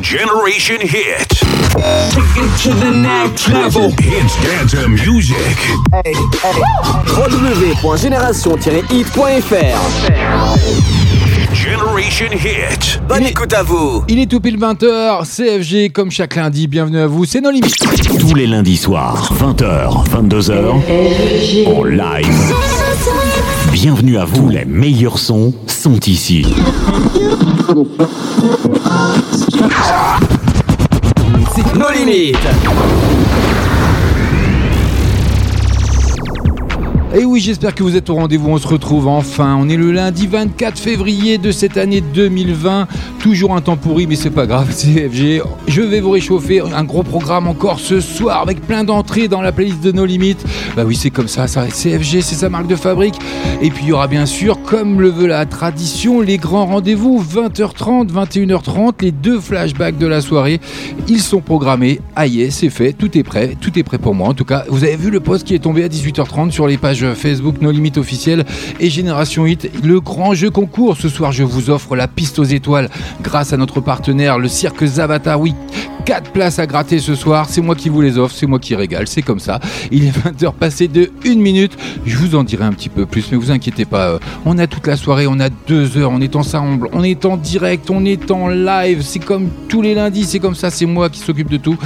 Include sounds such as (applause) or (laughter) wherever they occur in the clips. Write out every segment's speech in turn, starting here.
Generation Hit. Take it to the next level. Hits dance music. Hey, www.génération-hit.fr Generation Hit. Bonne écoute à vous. Il est tout pile 20h, CFG comme chaque lundi, bienvenue à vous, c'est nos limites. Tous les lundis soirs, 20h, 22h, en live. Bienvenue à vous, les meilleurs sons sont ici. C'est nos limites. Et oui, j'espère que vous êtes au rendez-vous. On se retrouve enfin. On est le lundi 24 février de cette année 2020. Toujours un temps pourri, mais c'est pas grave. (laughs) CFG, je vais vous réchauffer. Un gros programme encore ce soir avec plein d'entrées dans la playlist de nos limites. Bah oui, c'est comme ça. ça CFG, c'est sa marque de fabrique. Et puis il y aura bien sûr, comme le veut la tradition, les grands rendez-vous 20h30, 21h30, les deux flashbacks de la soirée. Ils sont programmés. Aïe, c'est fait. Tout est prêt. Tout est prêt pour moi. En tout cas, vous avez vu le post qui est tombé à 18h30 sur les pages Facebook No Limites officiel et Génération Hit, le grand jeu concours. Ce soir, je vous offre la piste aux étoiles grâce à notre partenaire, le cirque Zavata. Oui, 4 places à gratter ce soir. C'est moi qui vous les offre, c'est moi qui régale, c'est comme ça. Il est 20h passé de 1 minute. Je vous en dirai un petit peu plus, mais vous inquiétez pas. Euh, on a toute la soirée, on a 2 heures, on est ensemble, on est en direct, on est en live. C'est comme tous les lundis, c'est comme ça, c'est moi qui s'occupe de tout.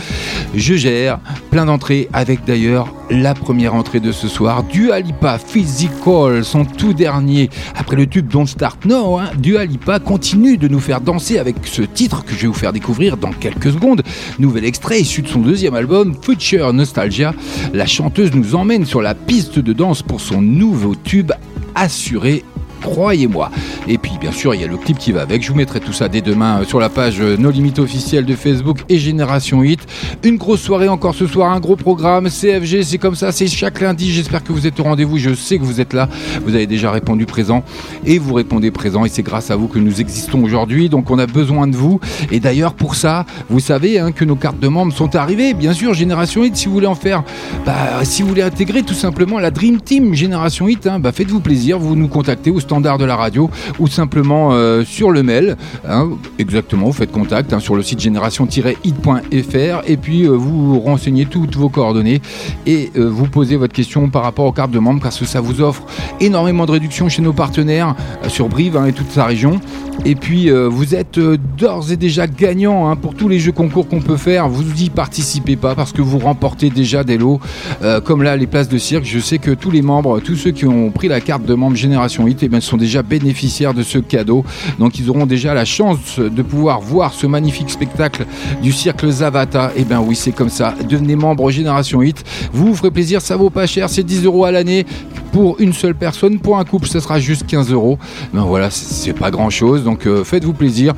Je gère plein d'entrées avec d'ailleurs la première entrée de ce soir. Dua Lipa Physical, son tout dernier. Après le tube Don't Start Now, hein, Dua Lipa continue de nous faire danser avec ce titre que je vais vous faire découvrir dans quelques secondes. Nouvel extrait issu de son deuxième album, Future Nostalgia. La chanteuse nous emmène sur la piste de danse pour son nouveau tube assuré croyez-moi. Et puis bien sûr, il y a le clip qui va avec. Je vous mettrai tout ça dès demain euh, sur la page euh, No Limites officielle de Facebook et Génération 8. Une grosse soirée encore ce soir, un gros programme. CFG, c'est comme ça, c'est chaque lundi. J'espère que vous êtes au rendez-vous. Je sais que vous êtes là. Vous avez déjà répondu présent et vous répondez présent. Et c'est grâce à vous que nous existons aujourd'hui. Donc on a besoin de vous. Et d'ailleurs, pour ça, vous savez hein, que nos cartes de membres sont arrivées. Bien sûr, Génération 8, si vous voulez en faire, bah, si vous voulez intégrer tout simplement la Dream Team Génération 8, hein, bah, faites-vous plaisir. Vous nous contactez au standard de la radio ou simplement euh, sur le mail. Hein, exactement, vous faites contact hein, sur le site génération-hit.fr et puis euh, vous renseignez toutes vos coordonnées et euh, vous posez votre question par rapport aux cartes de membres parce que ça vous offre énormément de réductions chez nos partenaires sur Brive hein, et toute sa région. Et puis vous êtes d'ores et déjà gagnant pour tous les jeux concours qu'on peut faire. Vous y participez pas parce que vous remportez déjà des lots comme là les places de cirque. Je sais que tous les membres, tous ceux qui ont pris la carte de membre Génération Hit, et eh bien, sont déjà bénéficiaires de ce cadeau. Donc ils auront déjà la chance de pouvoir voir ce magnifique spectacle du cirque Zavata. Et eh ben oui, c'est comme ça. Devenez membre Génération 8. Vous vous ferez plaisir, ça vaut pas cher, c'est 10 euros à l'année pour une seule personne. Pour un couple, ce sera juste 15 euros. Ben voilà, c'est pas grand chose. Donc euh, faites-vous plaisir.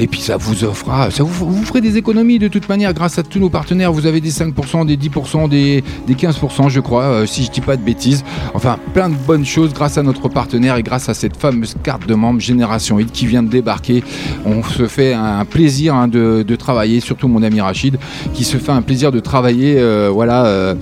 Et puis ça vous offrira, ça vous, vous, ferez des économies de toute manière grâce à tous nos partenaires. Vous avez des 5%, des 10%, des, des 15%, je crois, euh, si je dis pas de bêtises. Enfin, plein de bonnes choses grâce à notre partenaire et grâce à cette fameuse carte de membre Génération 8 qui vient de débarquer. On se fait un plaisir hein, de, travailler, surtout mon ami Rachid, qui se fait un plaisir de travailler, euh, voilà. Euh,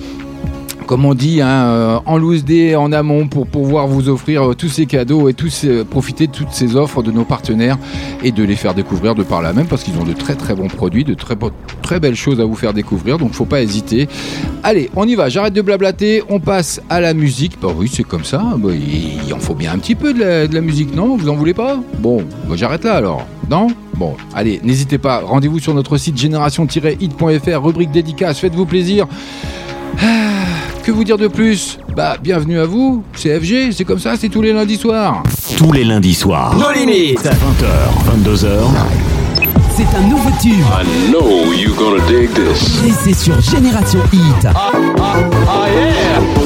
comme on dit, hein, euh, en loose day en amont pour pouvoir vous offrir tous ces cadeaux et tous profiter de toutes ces offres de nos partenaires et de les faire découvrir de par là même parce qu'ils ont de très très bons produits, de très, très belles choses à vous faire découvrir. Donc faut pas hésiter. Allez, on y va. J'arrête de blablater. On passe à la musique. Bah oui, c'est comme ça. Bah, il, en faut bien un petit peu de la, musique, non? Vous en voulez pas? Bon, bah, j'arrête là alors. Non? Bon, allez, n'hésitez pas. Rendez-vous sur notre site génération-hit.fr, rubrique dédicace. Faites-vous plaisir. Ah, que vous dire de plus Bah, bienvenue à vous. C'est FG, c'est comme ça, c'est tous les lundis soirs. Tous les lundis soirs. Nos limites. 20h, 22h. C'est un nouveau tube. I know you're gonna dig this. Et c'est sur Génération Hit. Ah, ah, ah yeah.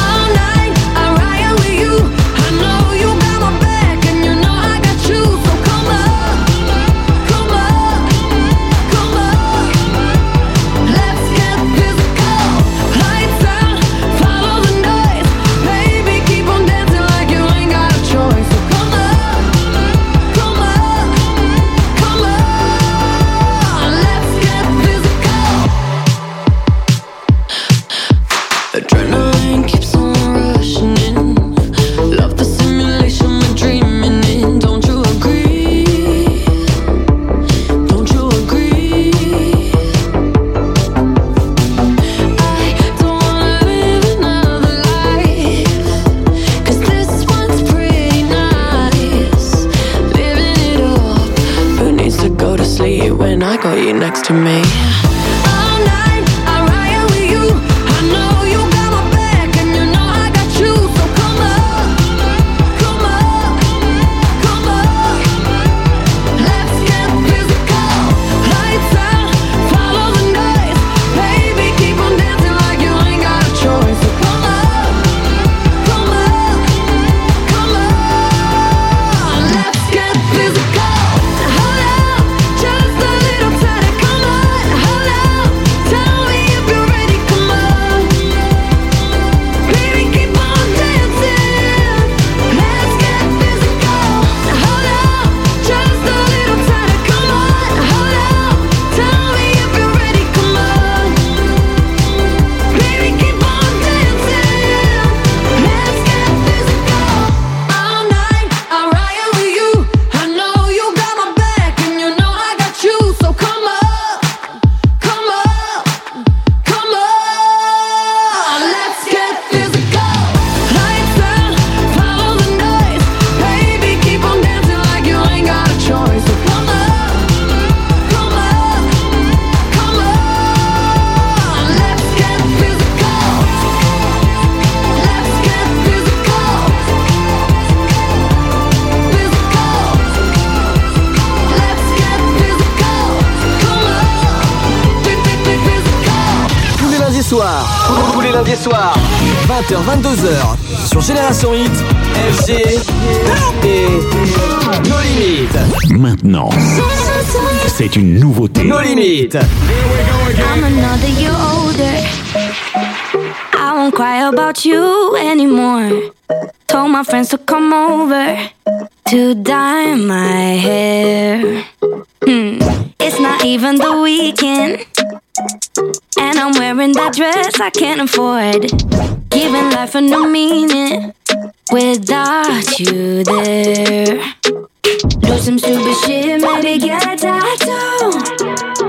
tous les lundis soirs. 20h-22h sur Génération Hit, FG et No Limites. Maintenant, c'est une nouveauté. No Limites. I'm another year older. I won't cry about you anymore. Told my friends to come over to dye my hair. Hmm. It's not even the weekend. And I'm wearing that dress I can't afford. Giving life a new meaning without you there. Do some stupid shit, maybe get a tattoo.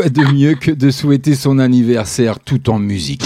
Quoi de mieux que de souhaiter son anniversaire tout en musique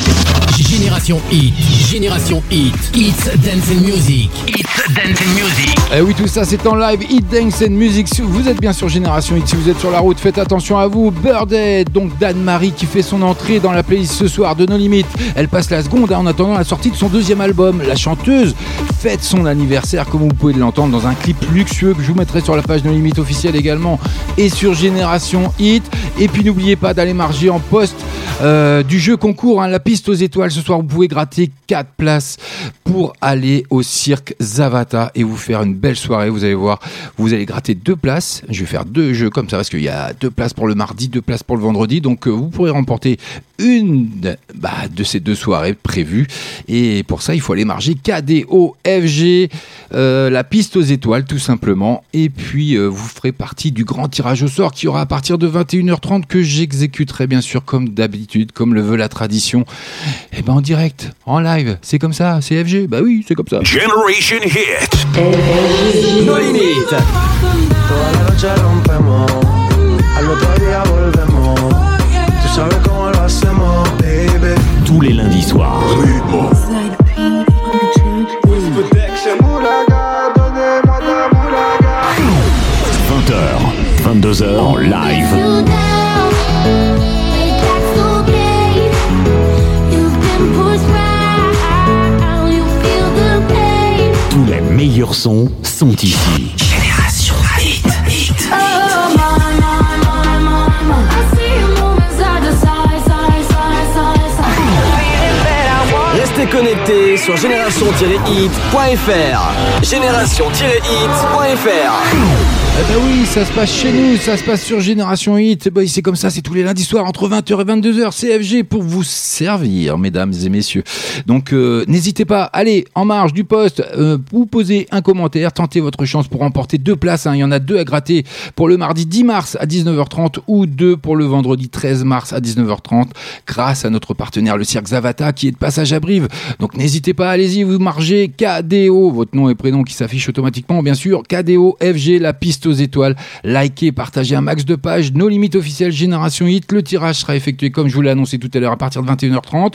Génération Hit, Génération Hit, It's Dance and Music, It's Dance and Music. Eh oui, tout ça c'est en live. Hit Dance and Music. Si vous êtes bien sur Génération Hit, si vous êtes sur la route, faites attention à vous. Birdhead, donc d'Anne-Marie qui fait son entrée dans la playlist ce soir de No Limit. Elle passe la seconde hein, en attendant la sortie de son deuxième album. La chanteuse fête son anniversaire, comme vous pouvez l'entendre, dans un clip luxueux que je vous mettrai sur la page No Limit officielle également et sur Génération Hit. Et puis n'oubliez pas d'aller marger en poste euh, du jeu concours, hein, la piste aux étoiles. Ce soir, vous pouvez gratter 4 places pour aller au cirque Zavata et vous faire une belle soirée. Vous allez voir, vous allez gratter deux places. Je vais faire deux jeux comme ça parce qu'il y a deux places pour le mardi, deux places pour le vendredi. Donc, euh, vous pourrez remporter une bah, de ces deux soirées prévues. Et pour ça, il faut aller marger KDO FG, euh, la piste aux étoiles, tout simplement. Et puis, euh, vous ferez partie du grand tirage au sort qui aura à partir de 21h30 que j'exécuterai bien sûr comme d'habitude, comme le veut la tradition. Et ben en direct, en live, c'est comme ça, c'est FG. Bah oui, c'est comme ça. Generation Hit. No limites. Toda la noche rompemos, al otro día volvemos. Tú sabes cómo lo hacemos, baby. Tous les lundis soirs. Mulaga, donde mata Mulaga. 20h, 22h en live. Meilleurs sons sont ici. Restez sur génération-hit.fr. Génération-hit.fr. Eh ben oui, ça se passe chez nous, ça se passe sur Génération Hit. Bah, c'est comme ça, c'est tous les lundis soirs entre 20h et 22h. CFG pour vous servir, mesdames et messieurs. Donc euh, n'hésitez pas, allez en marge du poste, euh, vous posez un commentaire, tentez votre chance pour remporter deux places. hein. Il y en a deux à gratter pour le mardi 10 mars à 19h30 ou deux pour le vendredi 13 mars à 19h30 grâce à notre partenaire le Cirque Zavata qui est de passage à Brive. Donc n'hésitez pas, allez-y, vous margez KDO, votre nom et prénom qui s'affiche automatiquement bien sûr, KDO FG, la piste aux étoiles. Likez, partagez un max de pages, nos limites officielles Génération Hit. Le tirage sera effectué comme je vous l'ai annoncé tout à l'heure à partir de 21h30.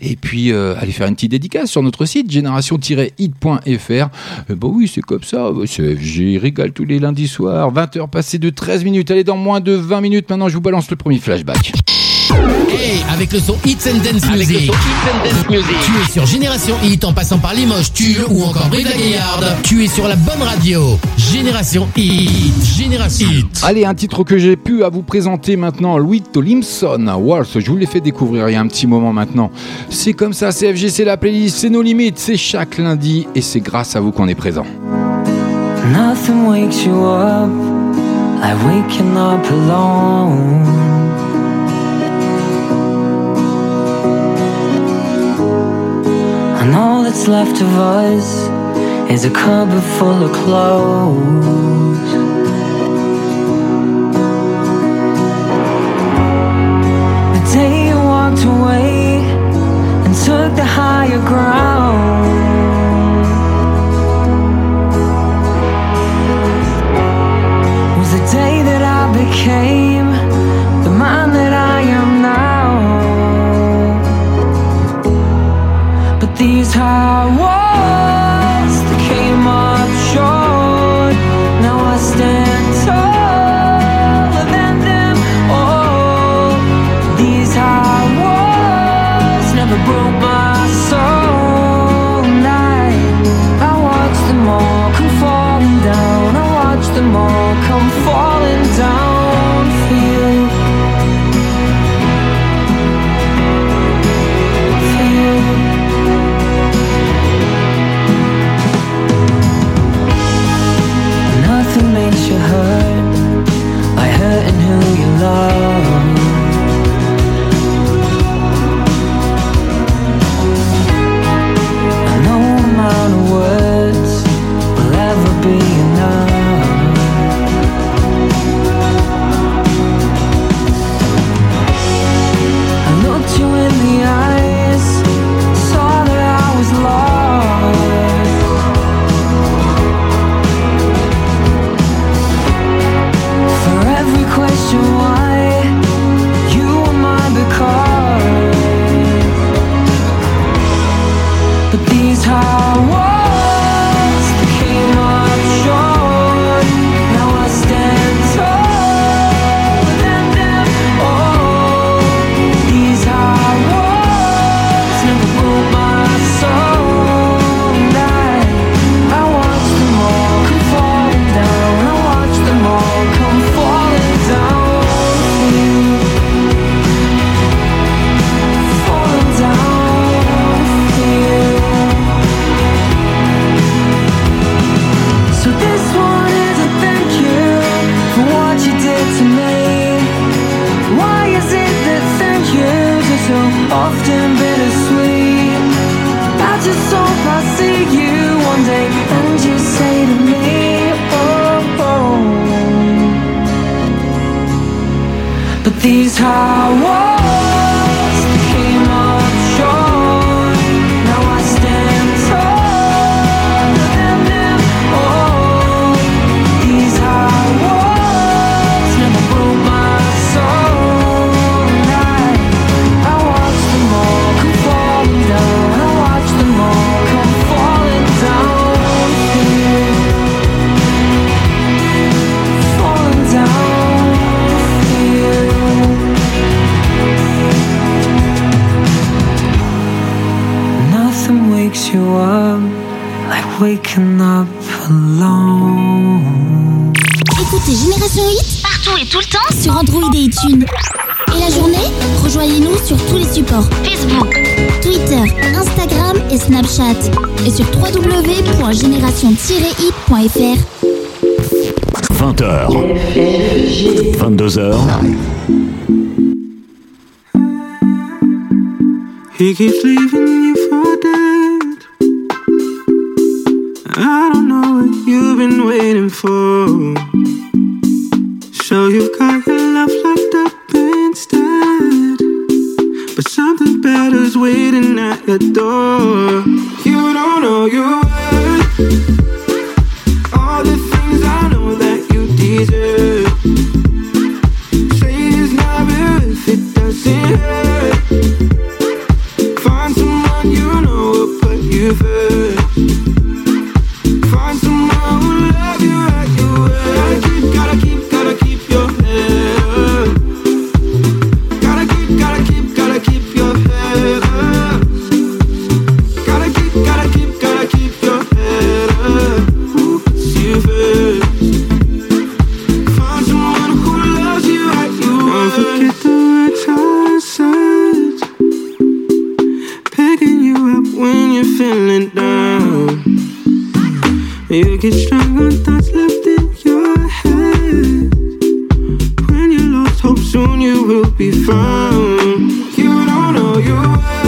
Et puis euh, allez faire une petite dédicace sur notre site génération-hit.fr. Euh, bah oui, c'est comme ça, c'est FG, il régale tous les lundis soirs, 20h passées de 13 minutes. Allez, dans moins de 20 minutes, maintenant je vous balance le premier flashback. Hey, avec le son Hits and Dance Music. Tu es sur Génération Hit en passant par Limoges, Tulle ou encore Brive-la-Gaillarde. Tu es sur la bonne radio. Génération Hit. Génération Hit. Allez, un titre que j'ai pu à vous présenter maintenant, Louis Tolimson, Waltz, je vous l'ai fait découvrir il y a un petit moment maintenant. C'est comme ça, CFG, c'est la playlist, c'est nos limites, c'est chaque lundi et c'est grâce à vous qu'on est présent. Nothing wakes you up waking up alone. And all that's left of us is a cupboard full of clothes. The day you walked away and took the higher ground. was the day that I became I keeps leaving you for dead. I don't know what you've been waiting for. So you've got your love locked up instead. But something better's waiting at your door. You don't know you. up when you're feeling down. You get strong on thoughts left in your head. When you lost hope, soon you will be found. You don't know you. will.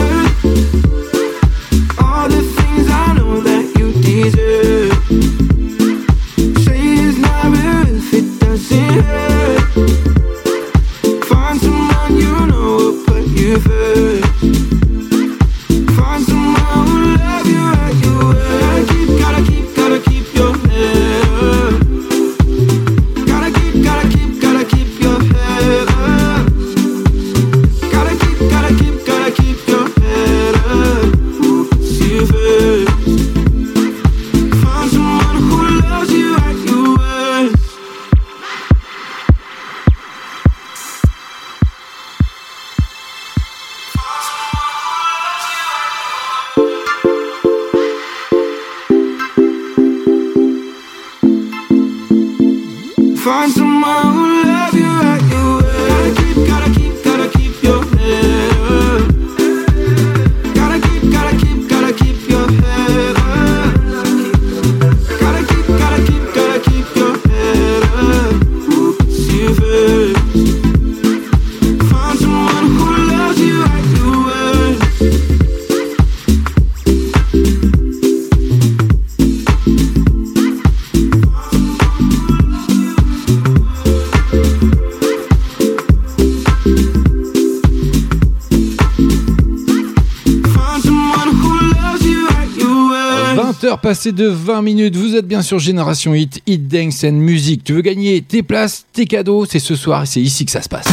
C'est de 20 minutes. Vous êtes bien sur Génération Hit, Hit Dance and Music. Tu veux gagner tes places, tes cadeaux C'est ce soir et c'est ici que ça se passe.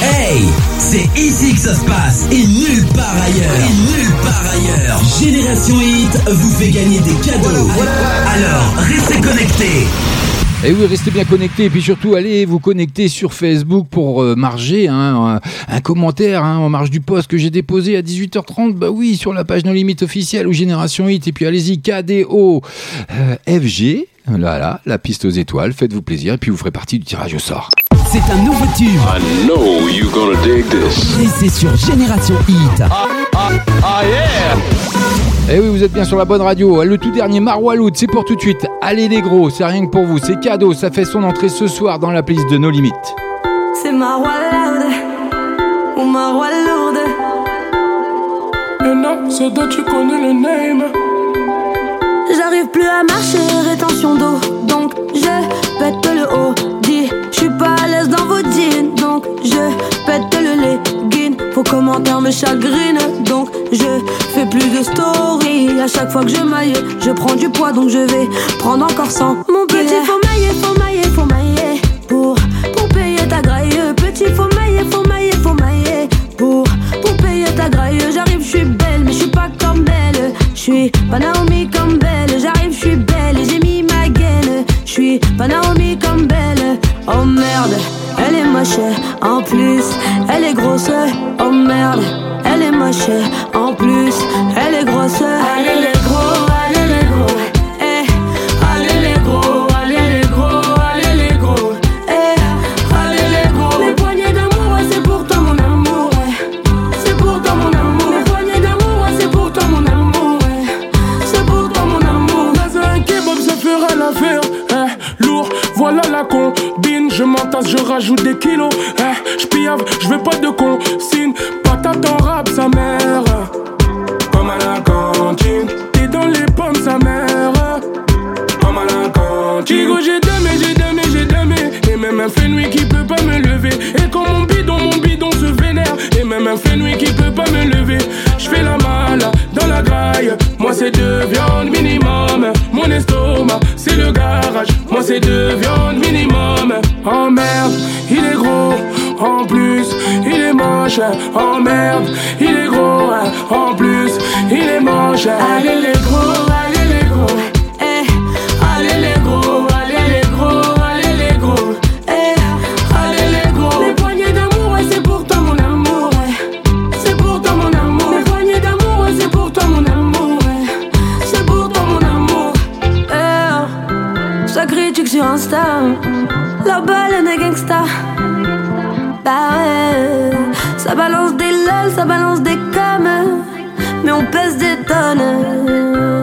Hey C'est ici que ça se passe et nulle part ailleurs. Et nulle part ailleurs. Génération Hit vous fait gagner des cadeaux. Alors, restez connectés. Et oui, restez bien connectés et puis surtout allez vous connecter sur Facebook pour euh, marger hein, un, un commentaire hein, en marge du post que j'ai déposé à 18h30. Bah oui, sur la page No Limite officielle ou Génération Hit. Et puis allez-y, KDO euh, FG. Là, là, la piste aux étoiles. Faites-vous plaisir et puis vous ferez partie du tirage au sort. C'est un nouveau tube. I know you gonna dig this. Et c'est sur Génération Hit. Ah yeah! Eh oui, vous êtes bien sur la bonne radio. Le tout dernier Marwaloud, c'est pour tout de suite. Allez les gros, c'est rien que pour vous. C'est cadeau, ça fait son entrée ce soir dans la playlist de No Limites. C'est ma roi lourde ou ma roi lourde. Et non, c'est toi, tu connais le name. J'arrive plus à marcher, rétention d'eau. Donc je pète le haut. Dis, je suis pas à l'aise dans vos jeans. Donc je pète le legging. Vos commentaires me chagrinent. Donc je fais plus de story. À chaque fois que je maille, je prends du poids. Donc je vais prendre encore 100. Mon petit, faut mailler, faut mailler, faut mailler. Pour, pour payer ta graille. Petit, faut mailler, faut mailler, faut mailler. Pour, pour payer ta graille. J'arrive, je suis belle, mais je suis pas comme belle. Je suis pas Naomi comme belle. J'arrive, je suis belle et j'ai mis ma gaine. Je suis pas Naomi comme belle. Oh merde, elle est moche. En plus, elle est grosse. Oh merde, elle est moche. En plus, elle est grosse. Allez les gros, allez les gros. Eh, allez les gros, allez les gros, allez les gros. Eh, allez les gros. Mes poignées d'amour, ouais, c'est pour toi mon amour. ouais. C'est pour toi mon amour. Mes poignées d'amour, ouais, c'est pour toi mon amour. C'est pour toi mon amour. Dans un kebab, ça fera l'affaire. Eh, lourd, voilà la combine. Je m'entasse, je rajoute des kilos. Eh, je piave, je veux pas de consigne. Patate en rap, sa mère. Comme à la cantine. T'es dans les pommes, sa mère. Comme à la cantine. Chico, j'ai damé, j'ai damé, j'ai damé. Et même un fait nuit qui peut pas me lever. Et quand mon bidon, mon bidon se vénère. Et même un fait nuit qui peut pas me lever. Je fais la malle dans la graille. Moi, c'est deux viandes minimum. Mon estomac, c'est le garage. Moi, c'est deux viandes minimum. Oh merde, il est gros. En plus, il est moche. Oh merde, il est gros. En plus, il est moche. Allez les gros, allez balance des lol, ça balance des coms, mais on pèse des tonnes.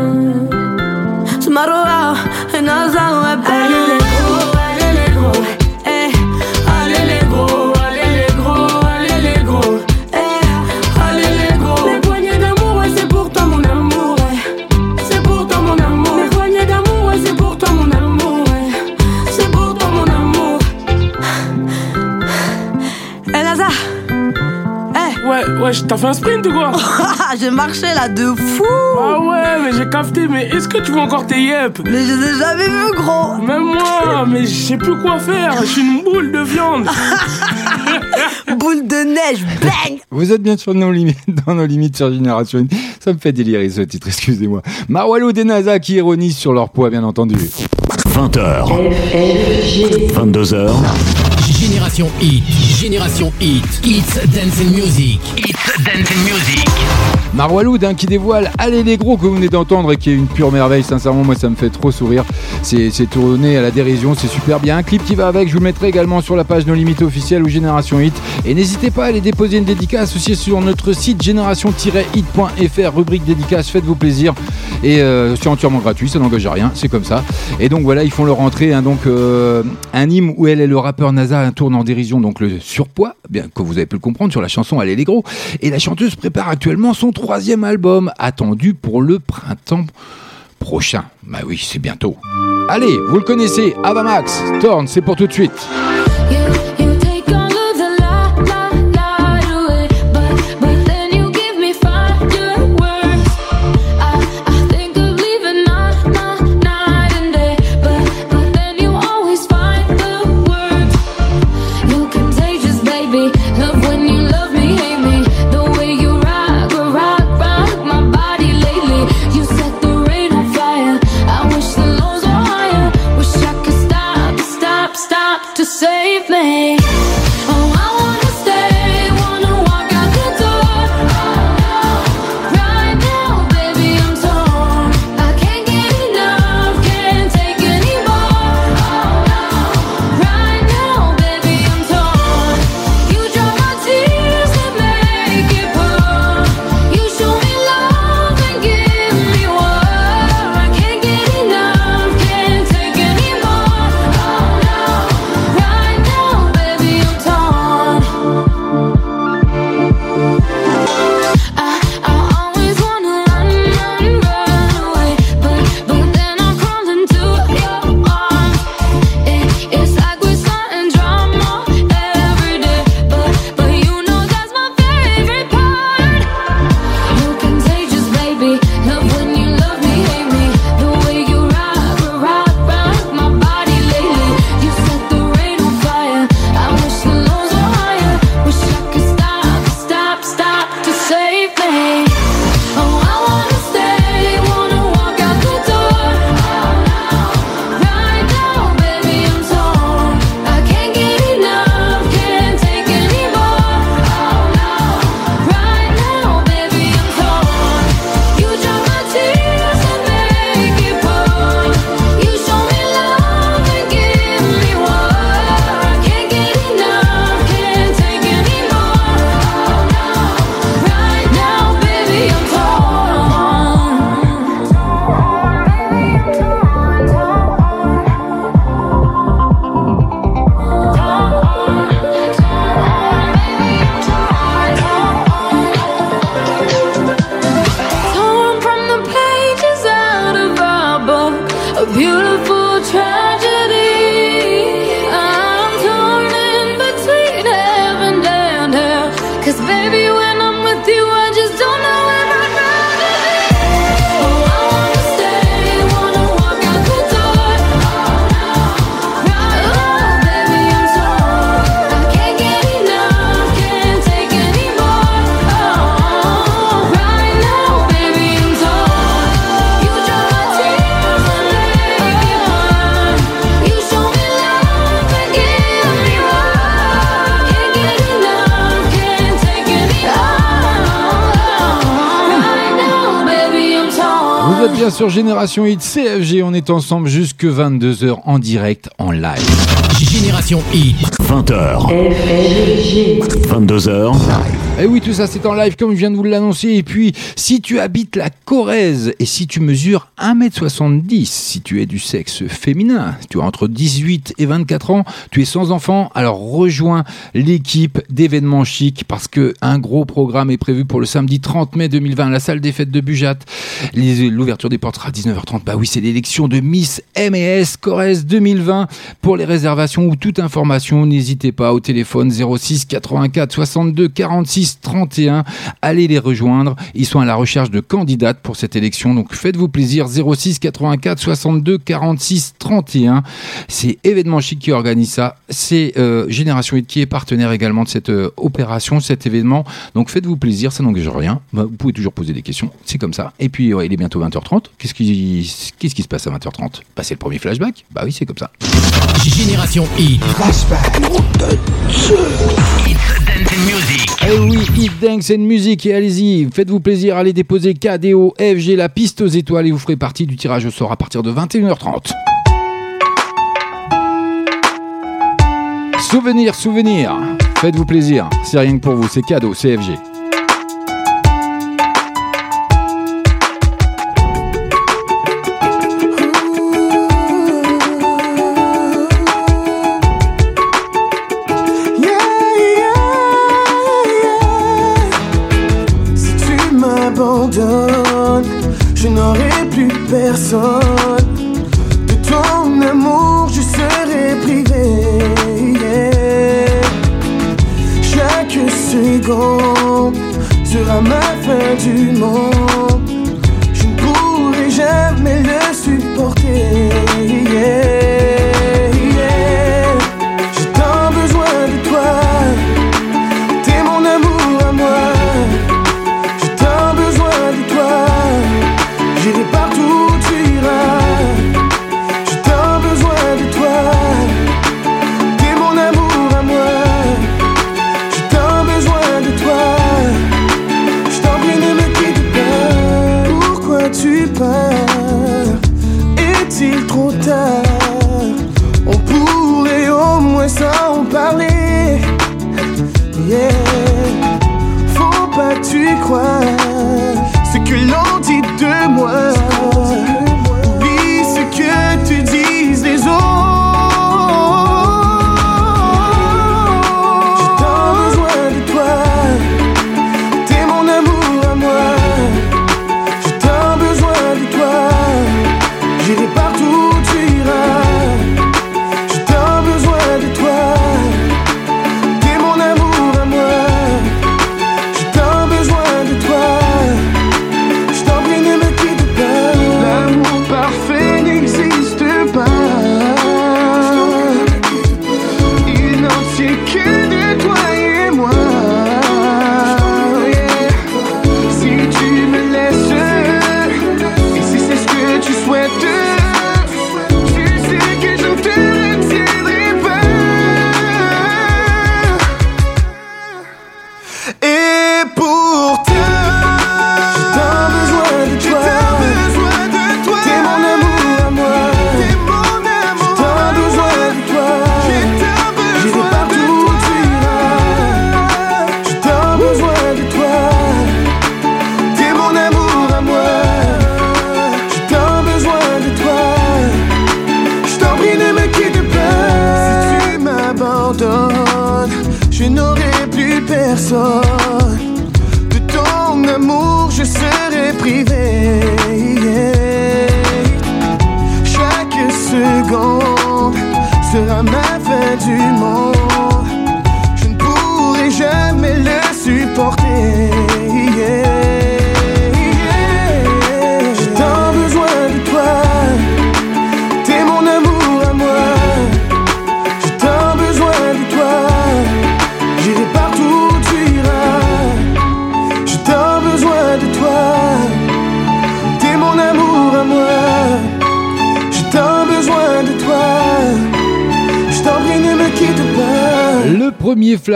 T'as fait un sprint ou quoi (laughs) J'ai marché là de fou Ah ouais, mais j'ai capté, mais est-ce que tu veux encore tes yep Mais je les ai jamais vus gros Même moi, mais je sais plus quoi faire, je suis une boule de viande (laughs) Boule de neige, bang Vous êtes bien sur nos limites, dans nos limites sur Génération. Ça me fait délirer ce titre, excusez-moi. Marwalo et Naza qui ironisent sur leur poids, bien entendu. 20h. 22h. Génération Hit, Génération Hit, Hits Dance and Music, Hits Dance and Music. Marwaloud hein, qui dévoile Allez les gros que vous venez d'entendre et qui est une pure merveille. Sincèrement, moi ça me fait trop sourire. C'est tourné à la dérision, c'est super bien. Un clip qui va avec, je vous le mettrai également sur la page No Limite officielle ou Génération Hit. Et n'hésitez pas à aller déposer une dédicace aussi sur notre site génération-hit.fr, rubrique dédicace. Faites-vous plaisir. Et euh, c'est entièrement gratuit, ça n'engage à rien, c'est comme ça. Et donc voilà, ils font leur entrée. hein, donc euh, un hymne où elle et le rappeur NASA un tourne en dérision, donc le surpoids, bien que vous avez pu le comprendre sur la chanson Allez les gros. Et la chanteuse prépare actuellement son troisième album, attendu pour le printemps prochain. Bah oui, c'est bientôt. Allez, vous le connaissez, Avamax, Torn, c'est pour tout de suite. Génération Hit CFG, on est ensemble jusque 22h en direct, en live. Génération Hit. 20h. 22h. Et oui, tout ça c'est en live comme je viens de vous l'annoncer. Et puis, si tu habites la Corrèze et si tu mesures 1m70, si tu es du sexe féminin, si tu as entre 18 et 24 ans, tu es sans enfant, alors rejoins l'équipe d'événements chic parce que un gros programme est prévu pour le samedi 30 mai 2020 à la salle des fêtes de Bujat. L'ouverture des portes sera à 19h30. Bah oui, c'est l'élection de Miss M&S Corrèze 2020. Pour les réservations ou toute information, n'hésitez pas au téléphone 06 84 62 46 31. Allez les rejoindre. Ils sont à la recherche de candidates pour cette élection. Donc faites-vous plaisir 06 84 62 46 31. C'est événement chic qui organise ça. C'est euh, Génération 8 qui est partenaire également de cette euh, opération, cet événement. Donc faites-vous plaisir, ça n'engage rien. Bah, vous pouvez toujours poser des questions. C'est comme ça. Et puis il est bientôt 20h30. Qu'est-ce qui, qu'est-ce qui se passe à 20h30 Bah c'est le premier flashback. Bah oui, c'est comme ça. Génération Hit. Eh oui, Hit Dance and Music et allez-y, faites-vous plaisir, allez déposer KDO, FG, la piste aux étoiles et vous ferez partie du tirage au sort à partir de 21h30. Souvenir, souvenir, faites-vous plaisir, c'est rien que pour vous, c'est cadeau, c'est FG.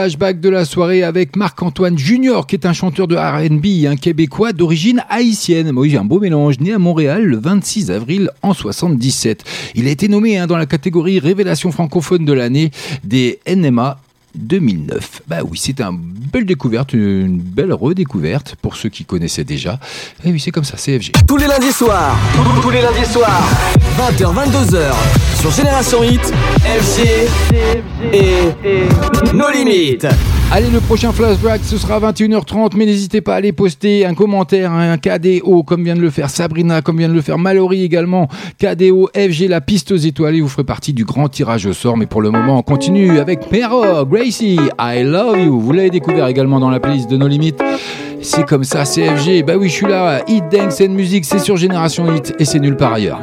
Flashback de la soirée avec Marc-Antoine Junior, qui est un chanteur de RB, un québécois d'origine haïtienne. Oui, un beau mélange, né à Montréal le 26 avril en 77. Il a été nommé hein, dans la catégorie Révélation francophone de l'année des NMA 2009. Bah oui, c'est une belle découverte, une belle redécouverte pour ceux qui connaissaient déjà. Et oui, c'est comme ça, CFG. Tous les lundis soirs, tous les lundis soirs, 20h, 22h, sur Génération Hit, FG et nos limites. Allez, le prochain flashback, ce sera à 21h30, mais n'hésitez pas à aller poster un commentaire, un KDO, comme vient de le faire Sabrina, comme vient de le faire Mallory également. KDO, FG, la piste aux étoiles, et vous ferez partie du grand tirage au sort. Mais pour le moment, on continue avec Pero, Gracie, I Love You. Vous l'avez découvert également dans la playlist de nos limites. C'est comme ça, CFG. Bah oui, je suis là. Hit Dance and Music, c'est sur Génération Hit et c'est nulle part ailleurs.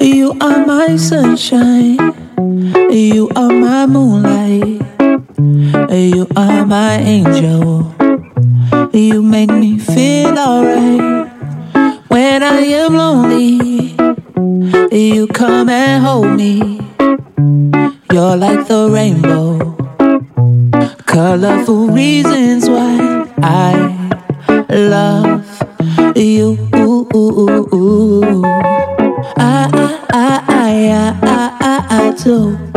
You are my sunshine. You are my moonlight. You are my angel. You make me feel alright. When I am lonely, you come and hold me. You're like the rainbow. Colorful reasons why I love you. I, I, I, I, I, I, I do.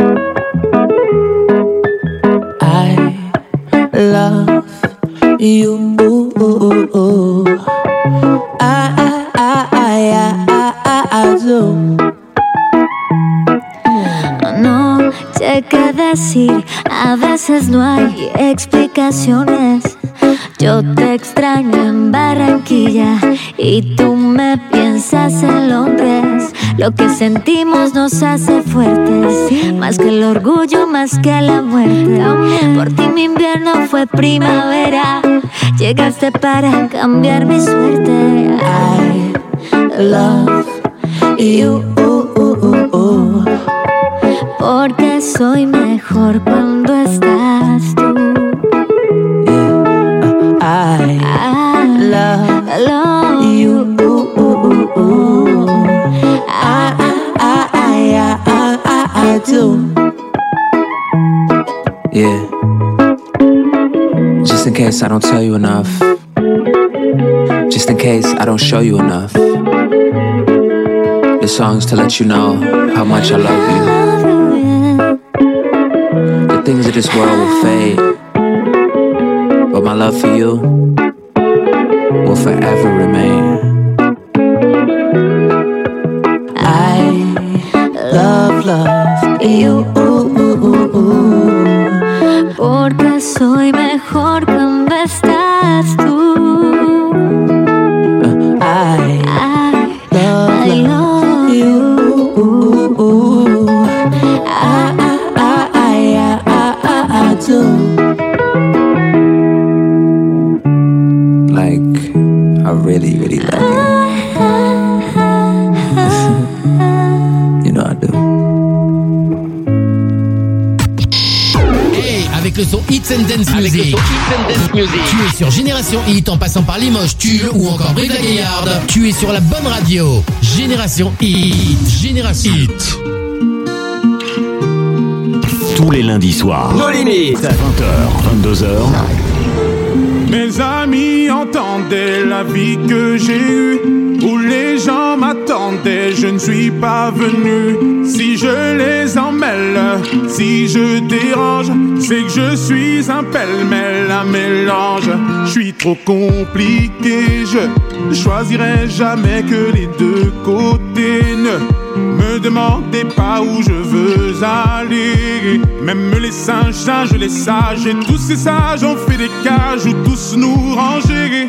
No sé qué decir, a veces no hay explicaciones. Yo te extraño en Barranquilla y tú me piensas en Londres. Lo que sentimos nos hace fuertes, más que el orgullo, más que la muerte. Por ti mi invierno fue primavera, llegaste para cambiar mi suerte. I love you. Porque soy mejor cuando estás I. Yeah. Just in case I don't tell you enough. Just in case I don't show you enough. This song's to let you know how much I love you. The things of this world will fade. But my love for you will forever remain. Génération Hit en passant par Limoges, Tulle ou encore Brive la Gaillarde. Tu es sur la bonne radio. Génération Hit. Génération Hit. Tous les lundis soirs. Nos limites. 20h, 22h. Mes amis entendaient la vie que j'ai eue, où les gens m'attendaient, je ne suis pas venu. Si je les emmêle, si je dérange, c'est que je suis un pêle-mêle, un mélange. Je suis trop compliqué, je choisirai jamais que les deux côtés. Ne me demandez pas où je veux aller. Même les singes, singes, les sages, et tous ces sages ont fait des cages où tous nous ranger.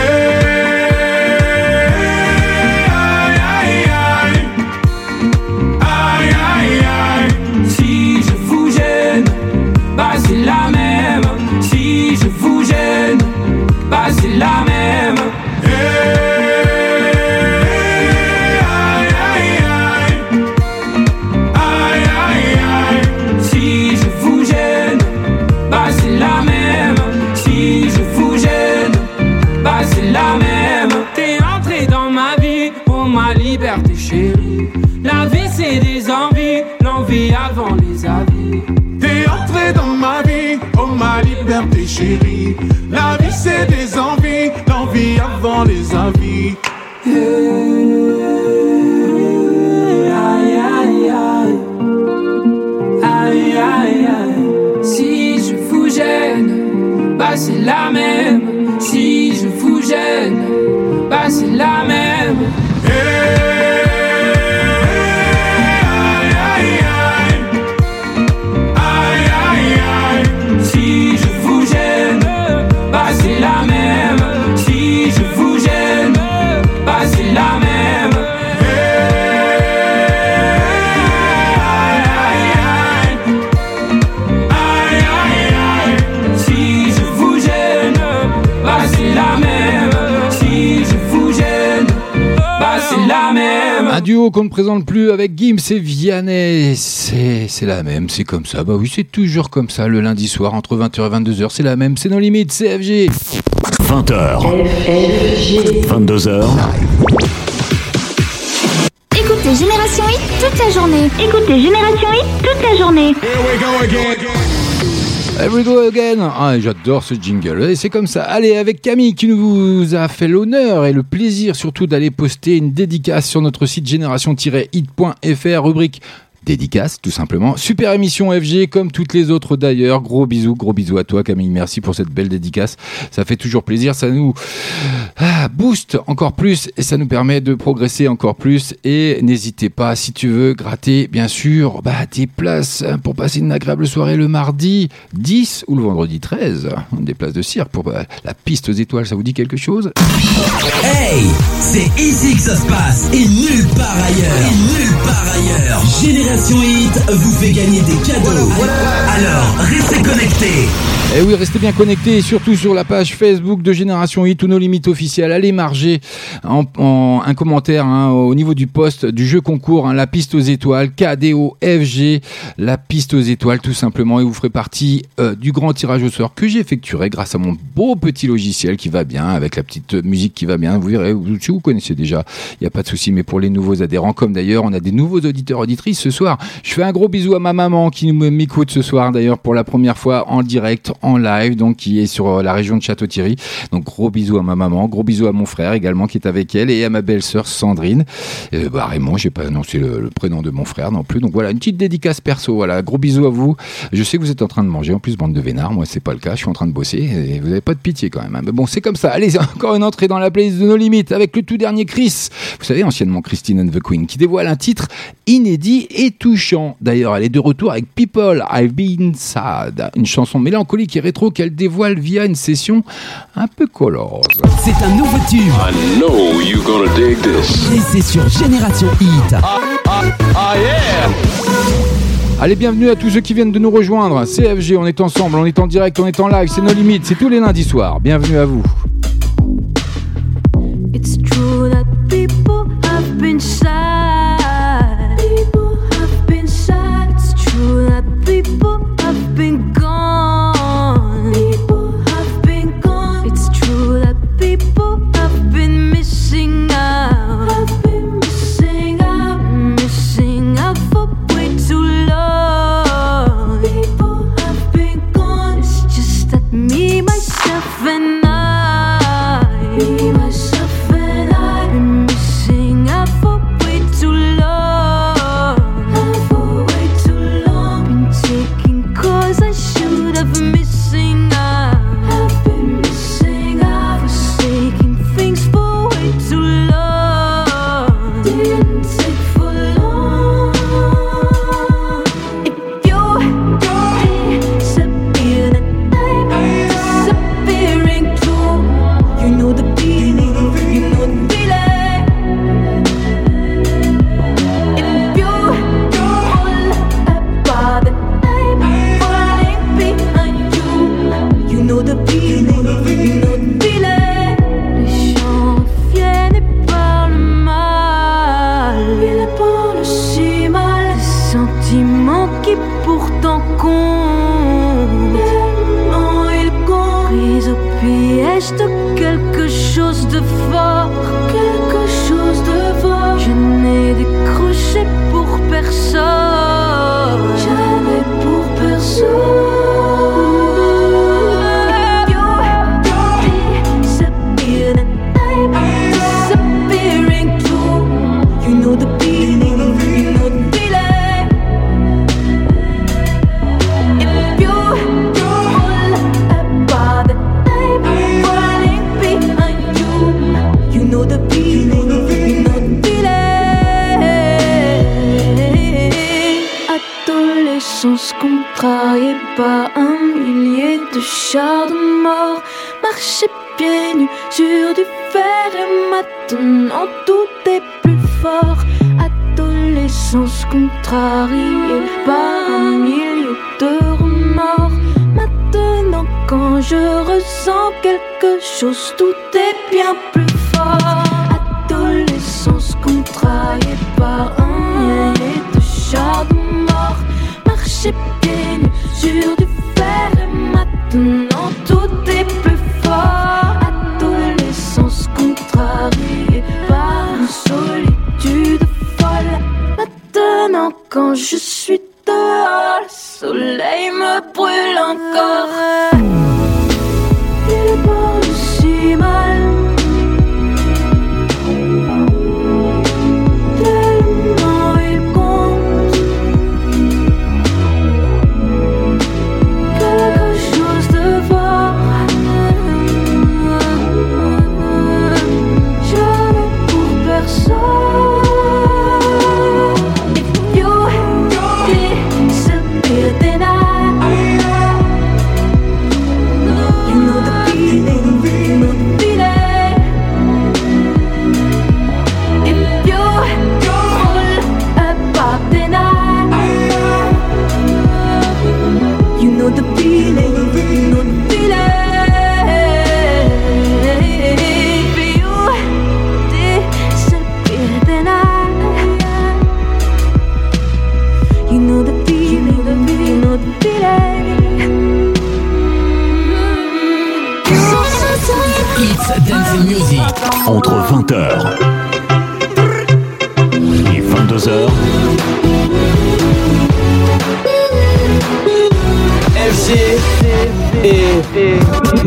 Aïe, duo qu'on ne présente plus avec Gims et Vianney. C'est c'est la même, c'est comme ça. Bah oui, c'est toujours comme ça le lundi soir entre 20h et 22h. C'est la même, c'est nos limites, CFG. 20h. 22h. Écoutez Génération Hit toute la journée. Écoutez Génération Hit toute la journée. Here we go again. Ah, j'adore ce jingle. C'est comme ça. Allez, avec Camille qui nous a fait l'honneur et le plaisir surtout d'aller poster une dédicace sur notre site génération-hit.fr, rubrique dédicace, tout simplement. Super émission FG, comme toutes les autres d'ailleurs. Gros bisous, gros bisous à toi Camille. Merci pour cette belle dédicace. Ça fait toujours plaisir. Ça nous ah, booste encore plus et ça nous permet de progresser encore plus. Et n'hésitez pas, si tu veux, gratter, bien sûr, bah, tes places hein, pour passer une agréable soirée le mardi 10 ou le vendredi 13. Des places de cirque pour bah, la piste aux étoiles. Ça vous dit quelque chose? Hey, c'est ici que ça se passe et nulle part ailleurs. Et nulle part ailleurs. Génération Hit vous fait gagner des cadeaux. Alors, restez connectés. Et Eh oui, restez bien connectés et surtout sur la page Facebook de Génération 8 ou nos limites officielles. Allez marger en, en- un commentaire hein, au niveau du post du jeu concours, hein, la piste aux étoiles, KDO FG, la piste aux étoiles tout simplement. Et vous ferez partie euh, du grand tirage au sort que j'effectuerai grâce à mon beau petit logiciel qui va bien, avec la petite musique qui va bien. Vous verrez, vous, si vous connaissez déjà, il n'y a pas de souci. Mais pour les nouveaux adhérents, comme d'ailleurs, on a des nouveaux auditeurs auditrices ce soir. Je fais un gros bisou à ma maman qui nous- m'écoute ce soir d'ailleurs pour la première fois en direct, en live, donc qui est sur euh, la région de Château-Thierry. Donc gros bisous à ma maman, gros bisous à mon frère également qui est avec elle et à ma belle-sœur Sandrine. Euh, bah, Raymond, j'ai pas annoncé le, prénom de mon frère non plus. Donc voilà, une petite dédicace perso. Voilà, gros bisous à vous. Je sais que vous êtes en train de manger, en plus bande de vénards. Moi, c'est pas le cas. Je suis en train de bosser et vous avez pas de pitié quand même. hein. Mais bon, c'est comme ça. Allez, (laughs) encore une entrée dans la playlist de nos limites avec le tout dernier Chris. Vous savez, anciennement Christine and the Queen, qui dévoile un titre inédit et touchant. D'ailleurs, elle est de retour avec People I've Been Sad, une chanson mélancolique et rétro qu'elle dévoile via une session un peu colorose. C'est un nouveau tube. I know you're gonna dig this. Et c'est sur Génération Hit. Ah yeah! Allez, bienvenue à tous ceux qui viennent de nous rejoindre. CFG, on est ensemble, on est en direct, on est en live, c'est nos limites, c'est tous les lundis soirs. Bienvenue à vous. It's true that people have been sad. That Contrariée par un millier de chars de mort. Marcher pieds nus sur du fer et maintenant tout est plus fort. Adolescence contrariée par un millier de remords. Maintenant quand je ressens quelque chose, tout est bien plus fort. Adolescence contrariée par un millier de chars de mort. Marcher pieds du fer maintenant tout est plus fort. Adolescence contrariée par une solitude folle. Maintenant quand je suis dehors, le soleil me brûle encore.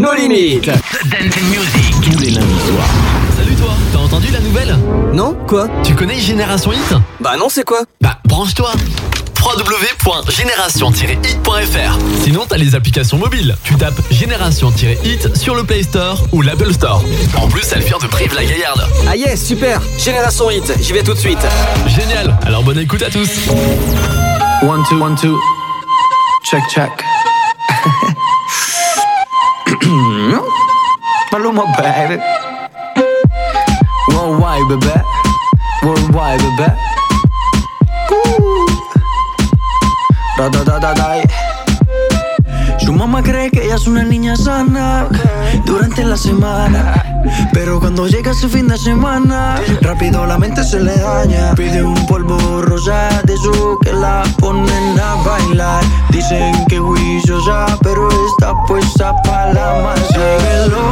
Et nos limites. Dancing Music. tous les lundis soirs. Salut toi, t'as entendu la nouvelle? Non Quoi? Tu connais Génération Hit? Bah non, c'est quoi? Bah branche-toi www.génération-hit.fr Sinon t'as les applications mobiles. Tu tapes Génération-hit sur le Play Store ou l'Apple Store. En plus, elle vient de Brive-la-Gaillarde. Ah yes, super Génération Hit, j'y vais tout de suite. Génial Alors bonne écoute à tous One, two, one, two. Check, check. Paloma, baby. Worldwide, baby. Worldwide. Ooh. Da, da, da, da, da. Su mamá cree que ella es una niña sana durante la semana. Pero cuando llega ese fin de semana, rápido la mente se le daña. Pide un polvo rosa de eso que la ponen a bailar. Dicen que juiciosa, pero está puesta para la masa. Síguelo,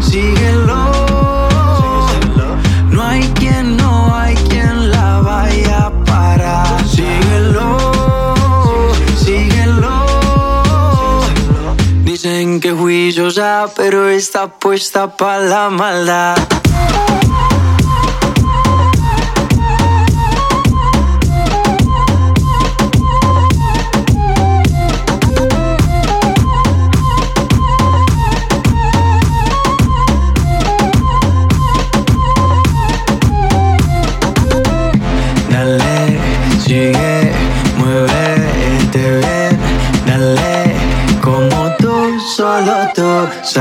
síguelo. Pero está puesta para la maldad.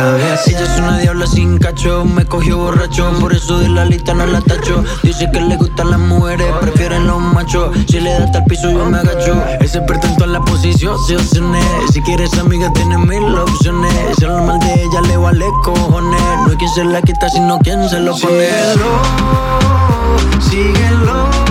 Sabes. Ella es una diabla sin cacho, me cogió borracho, por eso de la lista no la tacho. Dice que le gustan las mujeres, prefieren los machos. Si le da hasta el piso, yo me agacho. Es experta en todas las posiciones. Si quieres amiga, tiene mil opciones. Si habla mal de ella, le vale cojones. No hay quien se la quita, sino quien se lo pone. Síguelo, síguelo.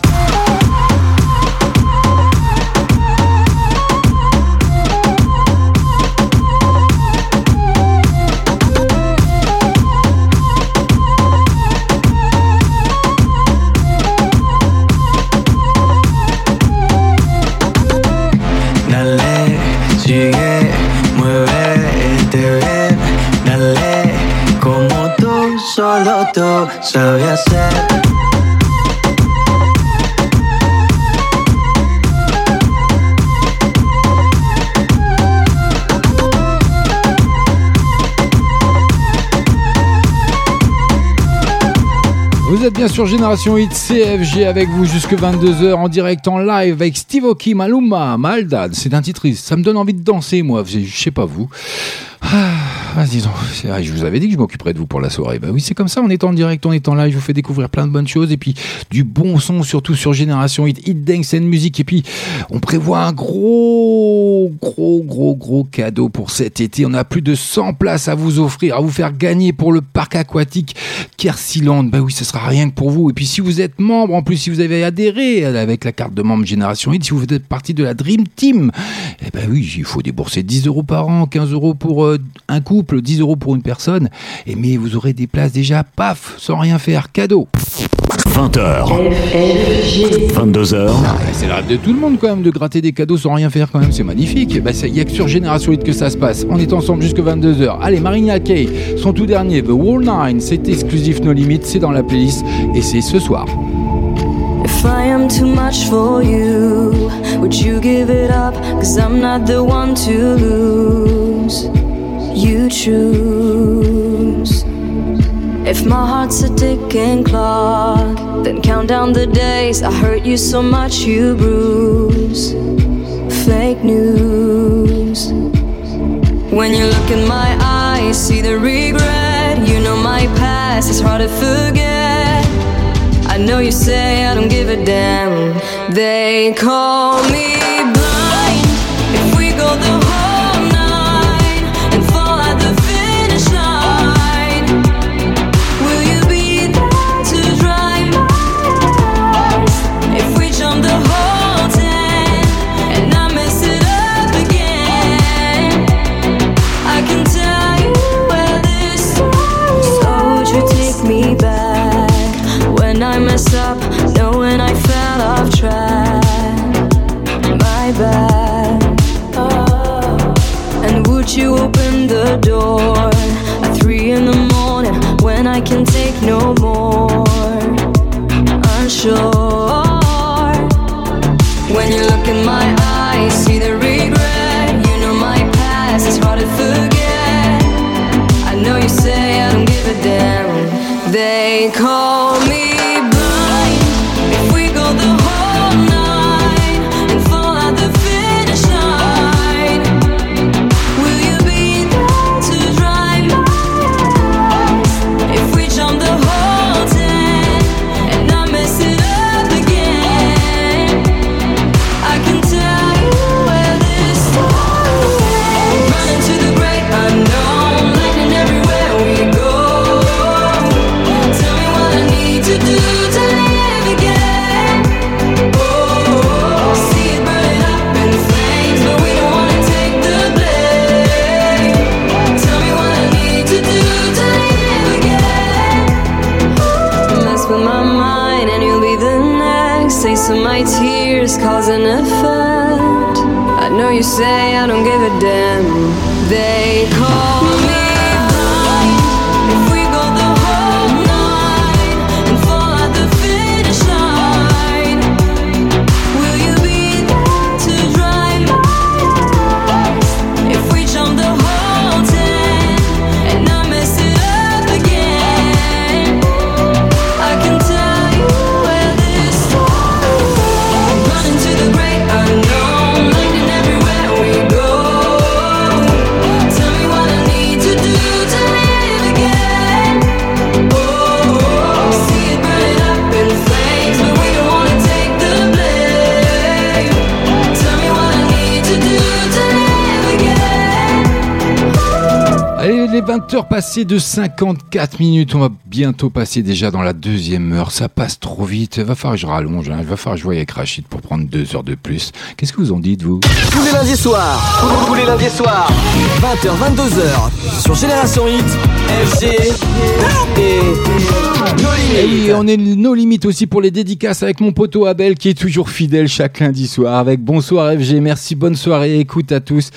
Vous êtes bien sur Génération Hit CFG avec vous jusque 22h en direct en live avec Steve Aoki, Maluma, Maldad. C'est un titre, ça me donne envie de danser moi, je sais pas vous. Ah, vas-y donc, c'est vrai, je vous avais dit que je m'occuperais de vous pour la soirée. Bah oui, c'est comme ça, on est en direct, on est en live, je vous fais découvrir plein de bonnes choses et puis du bon son surtout sur Génération Hit, Hit Dance and Music et puis on prévoit un gros, gros, gros, gros cadeau pour cet été. On a plus de 100 places à vous offrir, à vous faire gagner pour le parc aquatique Kersiland. Bah oui, ce sera rien que pour vous. Et puis si vous êtes membre, en plus si vous avez adhéré avec la carte de membre Génération Hit, si vous faites partie de la Dream Team, eh ben oui, il faut débourser 10 euros par an, 15 euros pour euh, un couple, 10 euros pour une personne. Et mais vous aurez des places déjà, paf, sans rien faire, cadeau. 20h. 22h. C'est le rêve de tout le monde quand même de gratter des cadeaux sans rien faire quand même, c'est magnifique. Bah, Il n'y a que sur Génération 8 que ça se passe. On est ensemble jusque 22h. Allez, Marina Kay, son tout dernier, The Wall 9, c'est exclusif No Limit, c'est dans la playlist et c'est ce soir. If I am too much for you, would you give it up? Cause I'm not the one to lose. You choose. If my heart's a ticking clock, then count down the days. I hurt you so much you bruise. Fake news. When you look in my eyes, see the regret. You know my past is hard to forget. I know you say I don't give a damn. They call me I can take no more? Unsure. When you look in my eyes, see the regret. You know my past is hard to forget. I know you say I don't give a damn. They call 7 heures passées de 54 minutes. On va bientôt passer déjà dans la deuxième heure. Ça passe trop vite. Va falloir que je rallonge. Il va falloir que je voie avec Rachid pour prendre deux heures de plus. Qu'est-ce que vous en dites, vous? Tous les lundis soirs, tous les lundis soirs, 20h, 22h, sur Génération Hit, FG et No Et on est nos limites aussi pour les dédicaces avec mon poteau Abel qui est toujours fidèle chaque lundi soir avec Bonsoir FG. Merci, bonne soirée, écoute à tous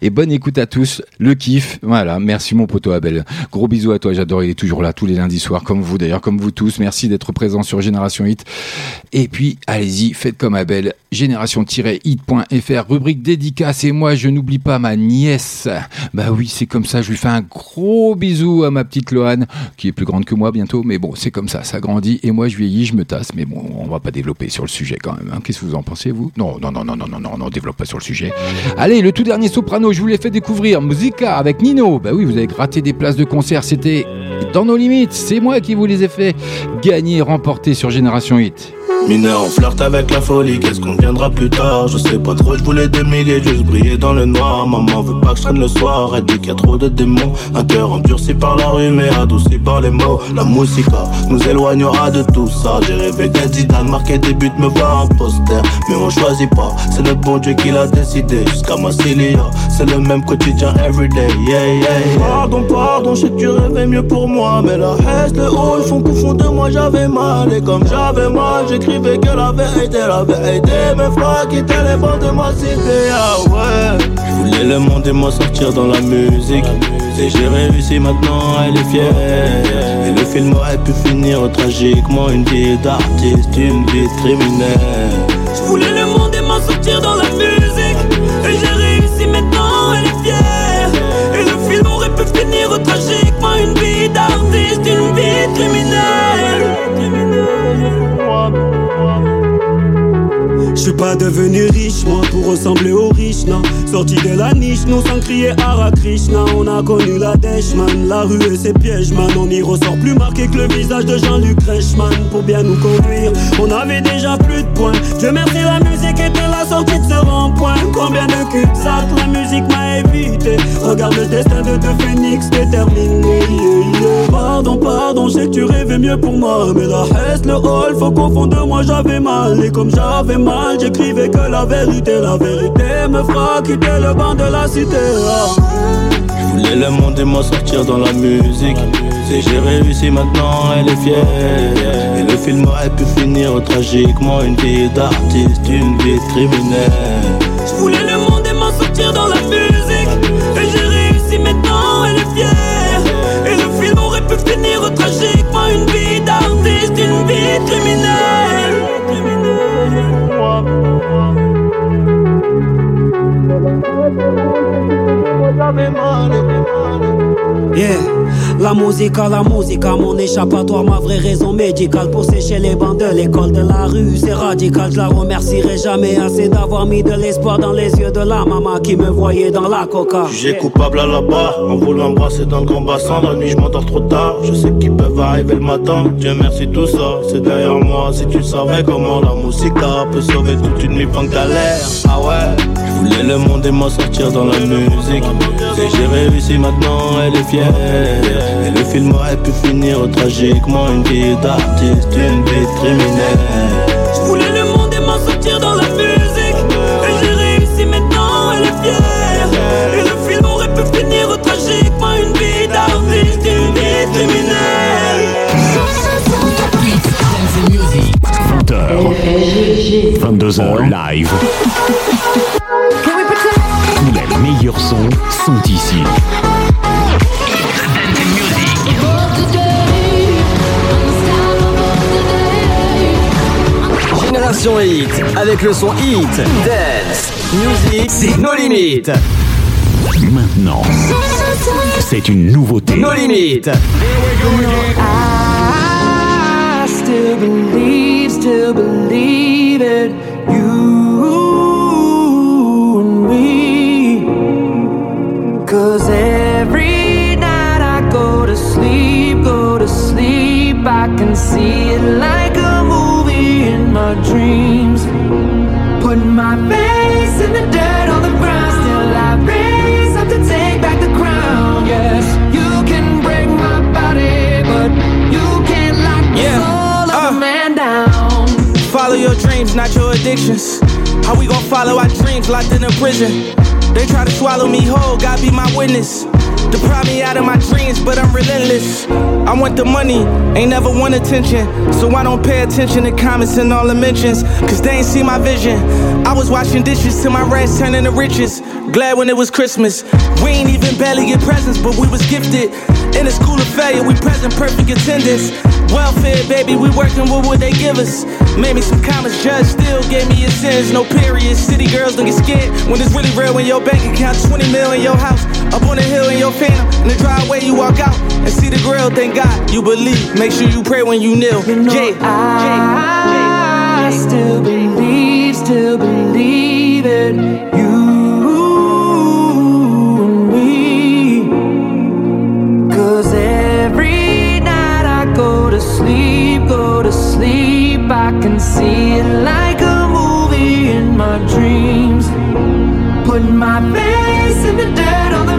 et bonne écoute à tous. Le kiff, voilà. Merci mon poteau Abel. Gros bisous à toi, j'adore. Il est toujours là tous les lundis soirs comme vous d'ailleurs, comme vous tous. Merci d'être présents sur Génération Hit. Et puis, allez-y, faites comme Abel. Génération-hit.fr, rubrique dédicace. Et moi, je n'oublie pas ma nièce. Bah oui, c'est comme ça. Je lui fais un gros bisou à ma petite Loane, qui est plus grande que moi bientôt. Mais bon, c'est comme ça. Ça grandit. Et moi, je vieillis, je me tasse. Mais bon, on va pas développer sur le sujet quand même. hein. Qu'est-ce que vous en pensez, vous? Non, non, non, non, non, non, non, non, développe pas sur le sujet. Allez, le tout dernier soprano, je vous l'ai fait découvrir. Musica avec Nino. Bah oui, vous avez gratté des places de concert. C'était dans nos limites. C'est moi qui vous les ai fait gagner, remporter sur Génération Hit. Mineur, on flirte avec la folie, qu'est-ce qu'on viendra plus tard? Je sais pas trop, je voulais des milliers, juste briller dans le noir. Maman veut pas que je traîne le soir, elle dit qu'il y a trop de démons. Un cœur endurci par la rue mais adouci par les mots. La musica nous éloignera de tout ça. J'ai rêvé d'être Zidane, marquer des buts, me voir en poster. Mais on choisit pas, c'est le bon Dieu qui l'a décidé. Jusqu'à Massilia, c'est le même quotidien everyday yeah, yeah. Pardon, pardon, je sais que tu rêvais mieux pour moi. Mais la haine, le haut, ils font qu'au fond de moi j'avais mal. Et comme j'avais mal, j'écrivais que la vérité, la vérité Mes Je voulais le monde et moi sortir dans la musique. Et j'ai réussi maintenant, elle est fière. Et le film aurait pu finir tragiquement. Une vie d'artiste, une vie de criminel Je voulais le monde et m'en sortir dans pas devenu riche, moi, ressembler aux riches, non. Sorti de la niche, nous sans crier Hara Krishna. On a connu la dèche, man. La rue et ses pièges, man. On y ressort plus marqué que le visage de Jean-Luc Reichmann. Pour bien nous conduire, on avait déjà plus de points. Dieu merci, la musique était la sortie de ce rond-point. Combien de cul-de-sac la musique m'a évité. Regarde le destin de deux phénix déterminé. yeah, yeah. Pardon, pardon, je sais que tu rêvais mieux pour moi. Mais la haine, le hall, faut qu'au fond de moi j'avais mal. Et comme j'avais mal, j'écrivais que la vérité, la vérité me fera quitter le banc de la cité. Je voulais le monde et moi sortir dans la musique. Et j'ai réussi maintenant, elle est fière. Et le film aurait pu finir tragiquement. Une vie d'artiste, une vie de Yeah, la musique à la musique, à mon échappatoire, ma vraie raison médicale. Pour sécher les bancs de l'école de la rue, c'est radical. Je la remercierai jamais assez d'avoir mis de l'espoir dans les yeux de la maman qui me voyait dans la coca. J'ai coupable à la barre, en voulant embrasser dans le grand bassin. La nuit je m'endors trop tard, je sais qu'ils peuvent arriver le matin. Dieu merci tout ça, c'est derrière moi. Si tu savais comment la musique peut sauver toute une nuit de galère Ah ouais, je voulais le monde et m'en sortir dans la musique Et j'ai réussi maintenant, elle est fière. Et le film aurait pu finir tragiquement. Une vie d'artiste, une vie de criminel Je voulais le monde et m'en sortir dans la musique. Et j'ai réussi maintenant, elle est fière. Et le film aurait pu finir tragiquement. Une vie d'artiste, une vie de criminel 20h, 22h live. Meilleurs sons sont ici. Génération Hit, avec le son Hit, Dance, Music, c'est nos limites. Maintenant, c'est une nouveauté. Nos limites. I still believe, still believe it. You see it like a movie in my dreams. Putting my face in the dirt on the ground, still I raise up to take back the crown. Yes, you can break my body, but you can't lock the yeah. soul of uh, a man down. Follow your dreams, not your addictions. How we gon' follow our dreams locked in a prison? They try to swallow me whole, God be my witness. Deprive me out of my dreams, but I'm relentless. I want the money, ain't never want attention. So I don't pay attention to comments and all the mentions, cause they ain't see my vision. I was washing dishes till my rats turning to riches. Glad when it was Christmas. We ain't even barely get presents, but we was gifted. In a school of failure, we present perfect attendance. Welfare, baby, we working with what they give us. Made me some comments, judge still gave me a sentence. No period. City girls don't get scared when it's really real. When your bank account 20 mil in your house, up on the hill in your phantom. In the driveway, you walk out and see the grill. Thank God you believe. Make sure you pray when you kneel. yeah. I still believe, still believe in you and me. Cause every night I go to sleep, go to sleep, I can see it like a movie in my dreams. Put my face in the dirt on the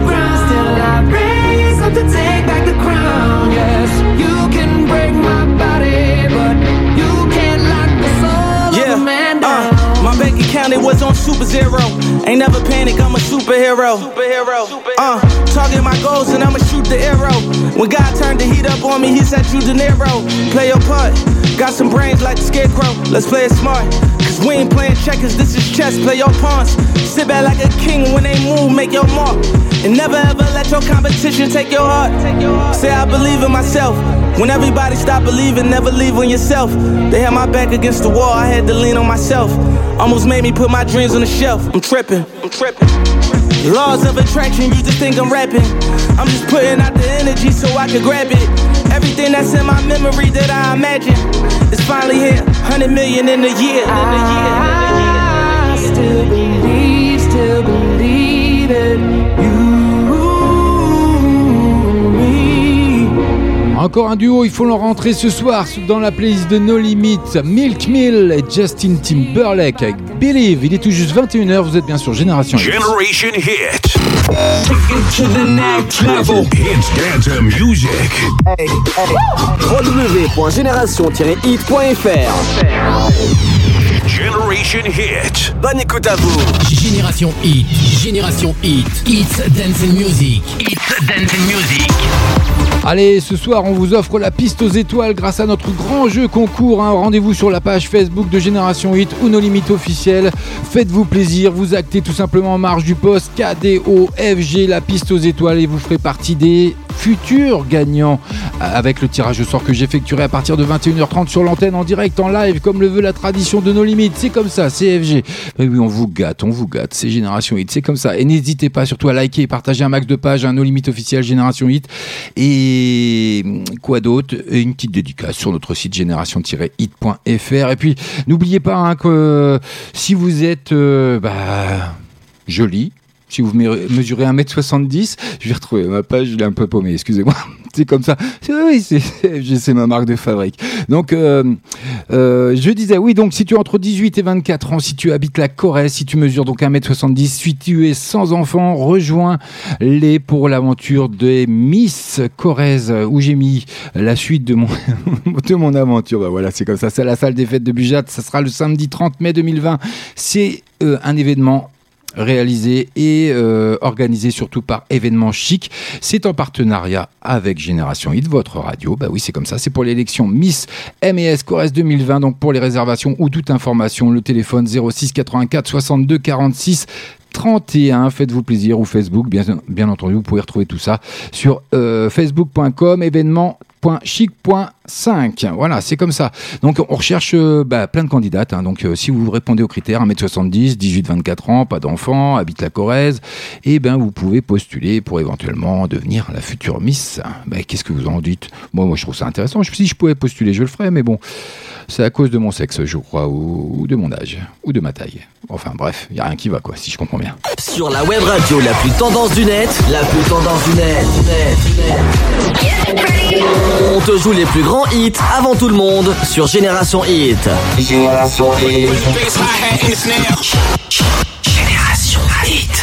was on super zero. Ain't never panic, I'm a superhero. Superhero. Uh, target my goals and I'ma shoot the arrow. When God turned the heat up on me, he said you De Niro. Play your part. Got some brains like the scarecrow. Let's play it smart. We ain't playing checkers, this is chess. Play your pawns. Sit back like a king when they move, make your mark. And never ever let your competition take your heart. Say I believe in myself. When everybody stop believing, never leave on yourself. They had my back against the wall, I had to lean on myself. Almost made me put my dreams on the shelf. I'm tripping, I'm tripping. Laws of attraction, you just think I'm rapping. I'm just putting out the energy so I can grab it. Everything that's in my memory that I imagine is finally here. 100 million in a year. In a year. I still believe, still believe in you and me. Encore un duo, il faut le rentrer ce soir dans la playlist de No Limit. Milk Mill et Justin Timberlake avec Believe. Il est tout juste 21h, vous êtes bien sur Génération X. Generation Hit. Take it to the next level. It's dance music. www.génération-hit.fr Generation Hit. Bonne écoute à vous. Génération Hit, Génération Hit, It's Dance Music, It's Dance Music. Allez, ce soir, on vous offre la piste aux étoiles grâce à notre grand jeu concours. hein. Rendez-vous sur la page Facebook de Génération 8 ou nos limites officielles. Faites-vous plaisir, vous actez tout simplement en marge du poste KDOFG, la piste aux étoiles, et vous ferez partie des futurs gagnants euh, avec le tirage au sort que j'effectuerai à partir de 21h30 sur l'antenne en direct, en live, comme le veut la tradition de nos limites. C'est comme ça, CFG. Mais oui, on vous gâte, on vous gâte. C'est Génération 8, c'est comme ça. Et n'hésitez pas surtout à liker et partager un max de pages à nos limites officielles Génération 8. Et hum, quoi d'autre? Une petite dédicace sur notre site génération-hit.fr. Et puis, n'oubliez pas hein, que si vous êtes euh, bah, joli, si vous me- mesurez 1m70, je vais retrouver ma page, je l'ai un peu paumé, excusez-moi. (laughs) C'est comme ça. Oui, c'est ma marque de fabrique. Donc, euh, euh, je disais, oui, donc si tu as entre 18 et 24 ans, si tu habites la Corrèze, si tu mesures donc 1m70, si tu es sans enfant, rejoins-les pour l'aventure des Miss Corrèze, où j'ai mis la suite de mon, (laughs) aventure. Bah voilà, c'est comme ça. C'est la salle des fêtes de Bujat. Ça sera le samedi 30 mai 2020. C'est euh, un événement réalisé et euh, organisé surtout par événements chic. C'est en partenariat avec Génération Hit, votre radio. Bah oui, c'est comme ça. C'est pour l'élection Miss MES Corrèze 2020. Donc pour les réservations ou toute information, le téléphone 06 84 62 46 31. Faites-vous plaisir ou Facebook, bien, entendu. Vous pouvez retrouver tout ça sur euh, facebook.com événement.chic.5. Voilà, c'est comme ça. Donc on recherche euh, bah, plein de candidates. hein. Donc euh, si vous répondez aux critères 1m70, 18-24 ans, pas d'enfant, habite la Corrèze, et ben vous pouvez postuler pour éventuellement devenir la future Miss. Ben, Qu'est-ce que vous en dites? Moi, moi, je trouve ça intéressant. Si je pouvais postuler, je le ferais, mais bon, c'est à cause de mon sexe, je crois, ou de mon âge, ou de ma taille. Enfin bref, il n'y a rien qui va, quoi, si je comprends bien. Sur la web radio la plus tendance du net, la plus tendance du net, net, net. On te joue les plus grands hits avant tout le monde sur Génération Hit. Génération Hit.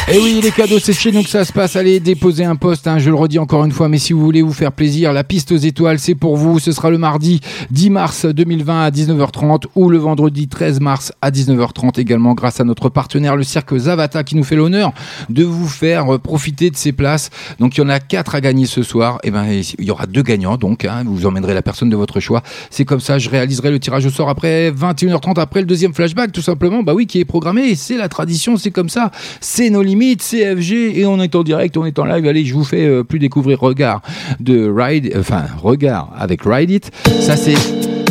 Et oui, les cadeaux, c'est chez nous que ça se passe. Allez déposer un poste, hein, je le redis encore une fois, mais si vous voulez vous faire plaisir, la piste aux étoiles, c'est pour vous. Ce sera le mardi 10 mars 2020 à 19h30 ou le vendredi 13 mars à 19h30 également grâce à notre partenaire, le cirque Zavata, qui nous fait l'honneur de vous faire euh, profiter de ces places. Donc il y en a quatre à gagner ce soir. Et ben il y aura deux gagnants, donc hein, vous emmènerez la personne de votre choix. C'est comme ça, je réaliserai le tirage au sort après 21h30, après le deuxième flashback, tout simplement. Bah oui, qui est programmé. C'est la tradition, c'est comme ça. C'est nos limites, c'est FG et on est en direct, on est en live. Allez, je vous fais euh, plus découvrir Regard de Ride, euh, enfin Regard avec Ride It. Ça c'est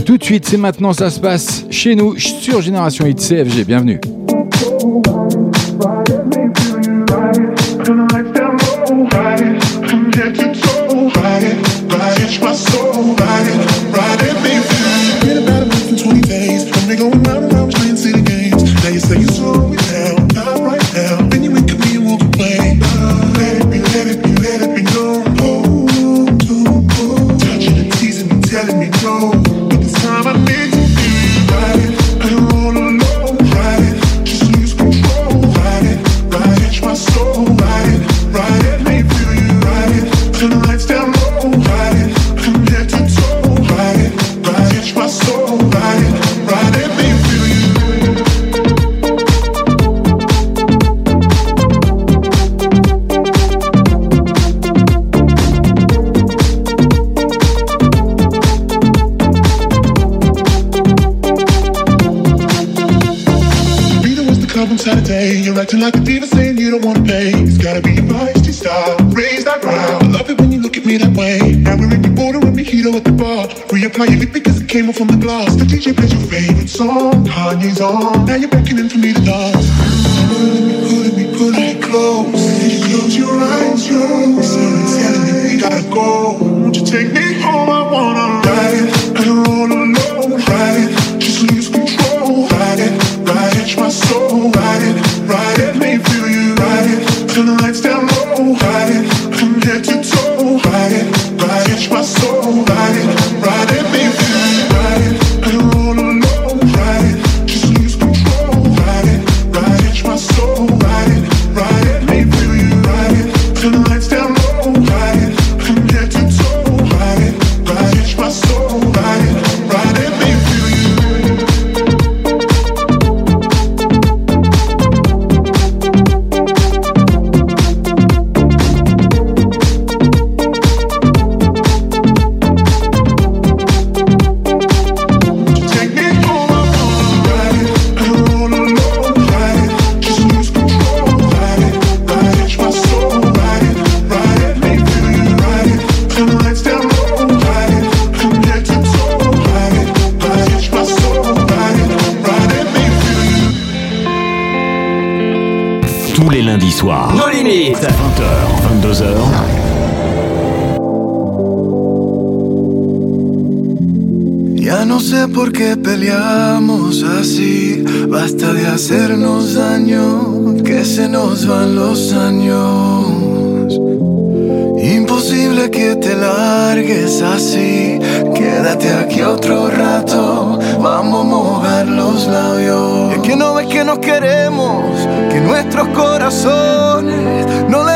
tout de suite, c'est maintenant, ça se passe chez nous sur Génération Hit CFG. Bienvenue. Acting like a diva saying you don't wanna pay. It's gotta be your feisty style. Raise that brow. I love it when you look at me that way. Now we're in the border and mojito at the bar. Reapply your lip because it came off from the glass. The DJ plays your favorite song. Kanye's on. Now you're beckoning for me to dance. Pulling me, pulling me, pulling me close. You close your eyes, yo. Someone's telling me we gotta go. Won't you take me home? I wanna ride. I don't wanna know, ride. Just lose control, ride it, ride it, my soul, no sé por qué peleamos así. Basta de hacernos daño, que se nos van los años. Imposible que te largues así. Quédate aquí otro rato. Vamos a mojar los labios. Es que no ves que nos queremos, que nuestros corazones no les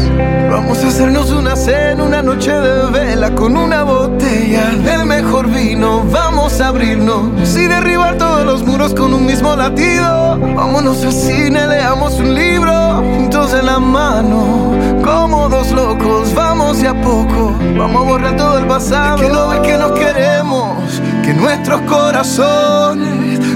Vamos a hacernos una cena, una noche de vela con una botella del mejor vino. Vamos a abrirnos y derribar todos los muros con un mismo latido. Vámonos al cine, leamos un libro juntos de la mano, como dos locos. Vamos de a poco, vamos a borrar todo el pasado. que no que nos queremos, que nuestros corazones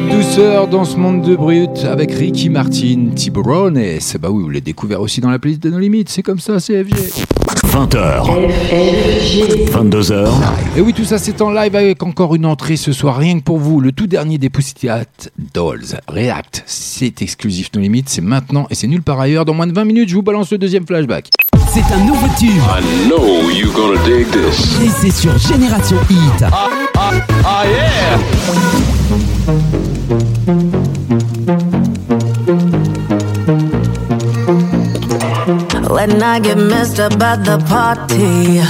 de douceur dans ce monde de brut avec Ricky Martin, Tiburones. Bah oui, vous l'avez découvert aussi dans la playlist de nos limites, c'est comme ça, CFG. 20h. 22h. Et oui, tout ça c'est en live avec encore une entrée ce soir, rien que pour vous. Le tout dernier des Pussycat Dolls, React. C'est exclusif nos limites, c'est maintenant et c'est nulle part ailleurs. Dans moins de 20 minutes, je vous balance le deuxième flashback. C'est un nouveau tube. I know you gonna dig this. Et c'est sur Génération Hit. Ah yeah! When I get messed up at the party,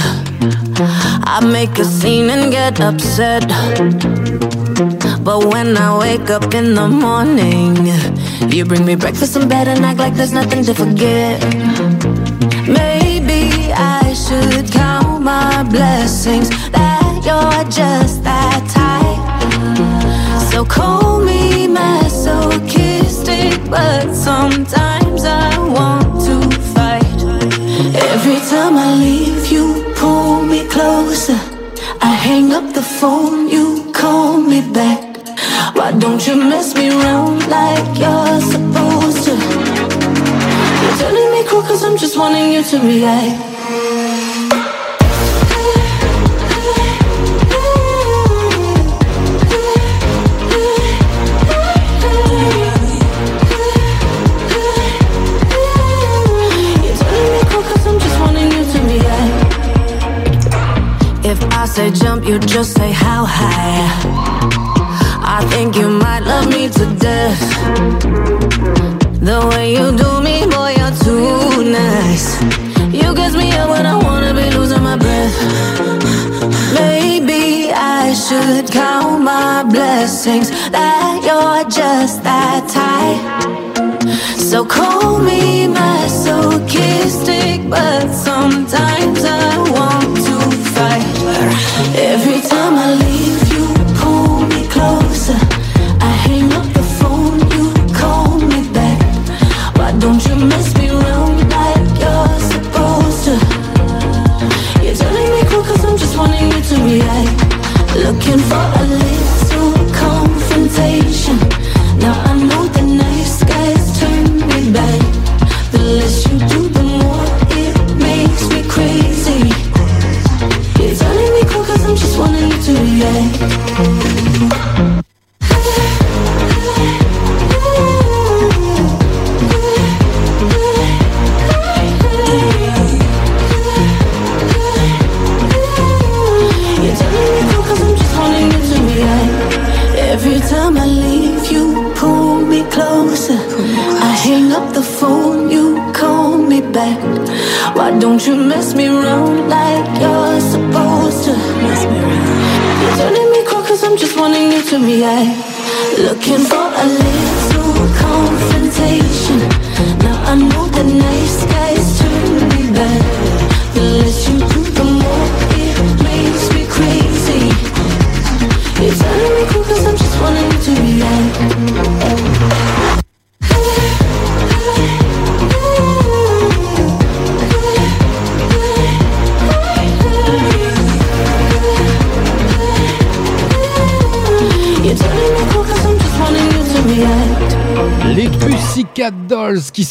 I make a scene and get upset. But when I wake up in the morning, you bring me breakfast in bed and act like there's nothing to forget. Maybe I should count my blessings that you're just that. So call me masochistic, but sometimes I want to fight. Every time I leave, you pull me closer. I hang up the phone, you call me back. Why don't you mess me around like you're supposed to? You're telling me cool cause I'm just wanting you to react. Say jump, you just say how high. I think you might love me to death. The way you do me, boy, you're too nice. You gets me up when I wanna be losing my breath. Maybe I should count my blessings that you're just that type. So call me masochistic, but sometimes don't you mess me around like you're supposed to? Mess me round. You're turning me cool cause I'm just wanting you to react. Looking for a little confrontation. Now I know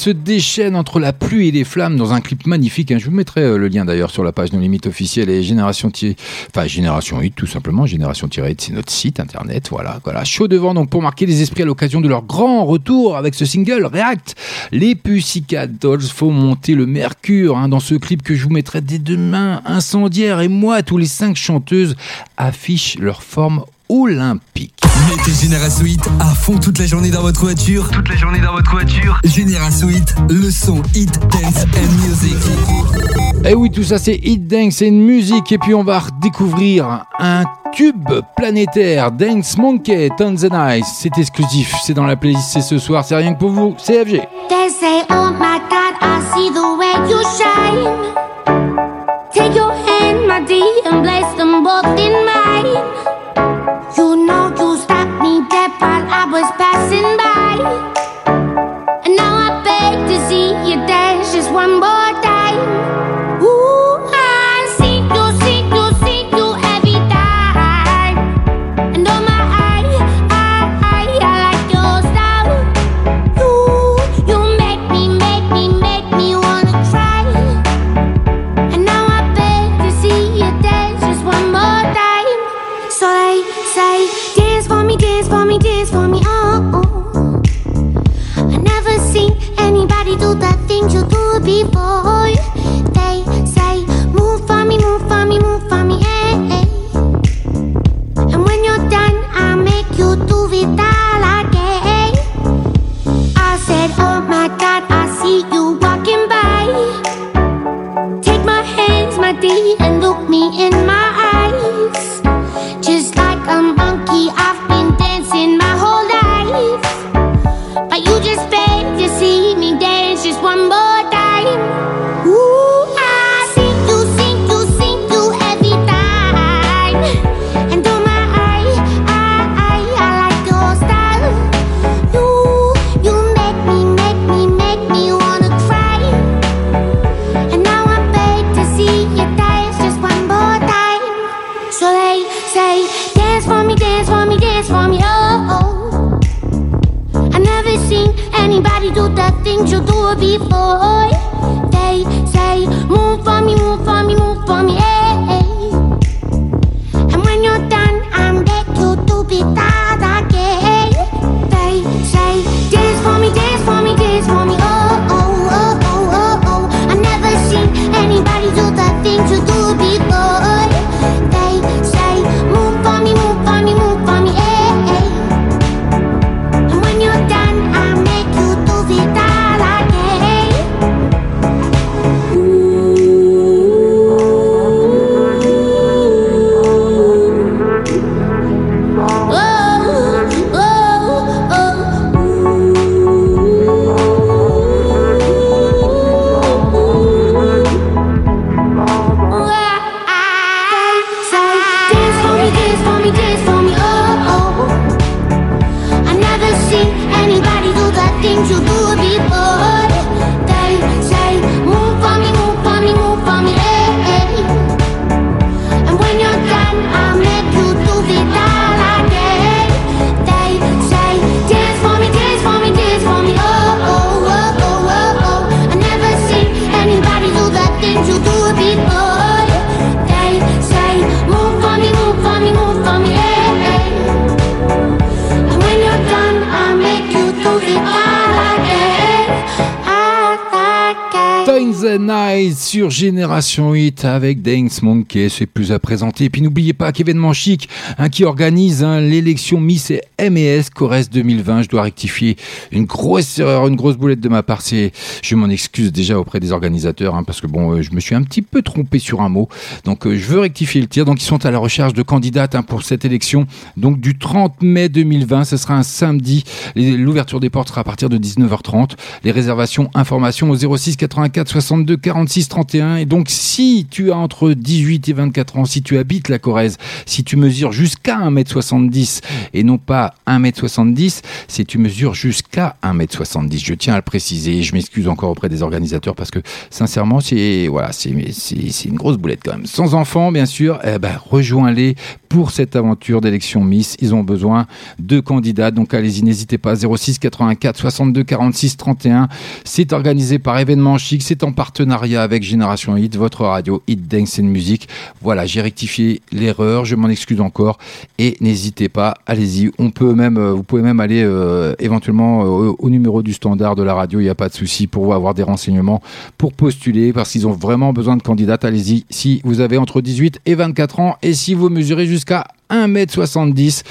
se déchaînent entre la pluie et les flammes dans un clip magnifique. hein. Je vous mettrai euh, le lien d'ailleurs sur la page No Limite officielle et Génération Ti- enfin Génération 8 tout simplement. Génération 8 c'est notre site internet. Voilà, voilà. Chaud devant donc pour marquer les esprits à l'occasion de leur grand retour avec ce single React. Les Pussycat Dolls monter le mercure hein, dans ce clip que je vous mettrai dès demain. Incendiaire et moi, tous les cinq chanteuses affichent leur forme olympique. Mettez Génération 8 à fond toute la journée dans votre voiture. Toute la journée dans votre voiture. Génération 8, le son hit, dance and music. Et Eh oui, tout ça c'est Hit Dance, c'est une musique. Et puis on va redécouvrir un tube planétaire, Dance Monkey, Tons and Ice. C'est exclusif, c'est dans la playlist, c'est ce soir, c'est rien que pour vous, CFG. They say, Oh my God, I see the way you shine. Take your hand, my dear, and place them both in mine. Génération 8 avec Dance Monkey, c'est plus à présenter. Et puis n'oubliez pas qu'événement chic hein, qui organise hein, l'élection Miss et MES Corrèze 2020. Je dois rectifier une grosse erreur, une grosse boulette de ma part. Je m'en excuse déjà auprès des organisateurs hein, parce que bon, euh, je me suis un petit peu trompé sur un mot. Donc euh, je veux rectifier le tir. Donc ils sont à la recherche de candidates pour cette élection. Donc du 30 mai 2020, ce sera un samedi. L'ouverture des portes sera à partir de 19h30. Les réservations, informations au 06 84 62 46 31. Et donc, si tu as entre 18 et 24 ans, si tu habites la Corrèze, si tu mesures jusqu'à 1m70 et non pas 1m70, si tu mesures jusqu'à 1m70, je tiens à le préciser. Je m'excuse encore auprès des organisateurs parce que, sincèrement, c'est une grosse boulette quand même. Sans enfants, bien sûr, eh ben, rejoins-les pour cette aventure d'élection Miss. Ils ont besoin de candidats. Donc allez-y, n'hésitez pas. 06 84 62 46 31. C'est organisé par Événement Chic. C'est en partenariat avec Génération Hit, votre radio Hit Dance and Music. Voilà, j'ai rectifié l'erreur. Je m'en excuse encore. Et n'hésitez pas, allez-y. On peut même, euh, vous pouvez même aller euh, éventuellement euh, au, numéro du standard de la radio. Il n'y a pas de souci pour avoir des renseignements pour postuler parce qu'ils ont vraiment besoin de candidates. Allez-y. Si vous avez entre 18 et 24 ans et si vous mesurez jusqu'à 1m70,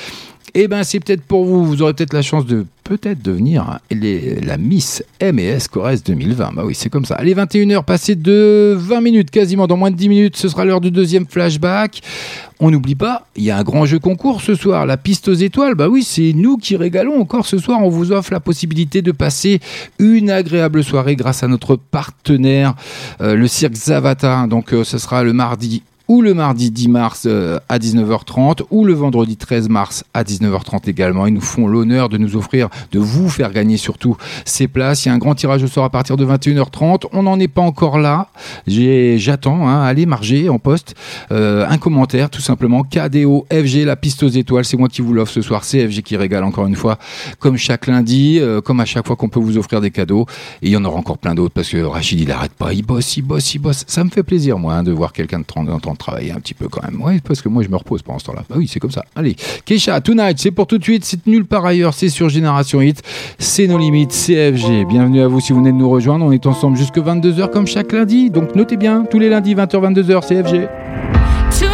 eh ben c'est peut-être pour vous. Vous aurez peut-être la chance de peut-être devenir la Miss MES Corrèze 2020. Bah oui, c'est comme ça. Allez, 21h, passé de 20 minutes, quasiment dans moins de 10 minutes, ce sera l'heure du deuxième flashback. On n'oublie pas, il y a un grand jeu concours ce soir, la piste aux étoiles. Bah oui, c'est nous qui régalons encore ce soir. On vous offre la possibilité de passer une agréable soirée grâce à notre partenaire, euh, le cirque Zavata. Donc, euh, ce sera le mardi ou le mardi 10 mars euh, à 19h30 ou le vendredi 13 mars à 19h30 également. Ils nous font l'honneur de nous offrir, de vous faire gagner surtout ces places. Il y a un grand tirage au sort à partir de 21h30. On n'en est pas encore là. J'attends. Hein, allez marger en poste. Euh, un commentaire tout simplement. KDO FG, la piste aux étoiles. C'est moi qui vous l'offre ce soir. C'est FG qui régale encore une fois. Comme chaque lundi, euh, comme à chaque fois qu'on peut vous offrir des cadeaux. Et il y en aura encore plein d'autres parce que Rachid il arrête pas. Il bosse, il bosse, il bosse. Ça me fait plaisir moi hein, de voir quelqu'un de 30 ans travailler un petit peu quand même. Ouais, parce que moi je me repose pendant ce temps-là. Bah oui, c'est comme ça. Allez, Keisha, Tonight, c'est pour tout de suite. C'est nulle part ailleurs. C'est sur Génération Hit. C'est nos limites. C'est FG. Bienvenue à vous si vous venez de nous rejoindre. On est ensemble jusque 22h comme chaque lundi. Donc notez bien, tous les lundis 20h 22h, c'est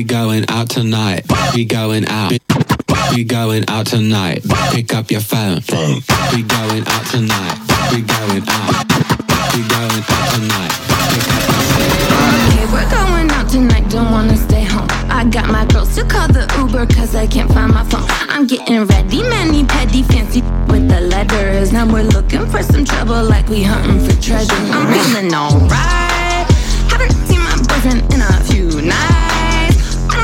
We going out tonight. We going out. We going out tonight. Pick up your phone. We going out tonight. We going out. We going out tonight. Okay, we're going out tonight, don't wanna stay home. I got my girls to call the Uber cause I can't find my phone. I'm getting ready, many petty, fancy with the letters. Now we're looking for some trouble like we hunting for treasure. I'm feeling alright. Haven't seen my boyfriend in a few nights.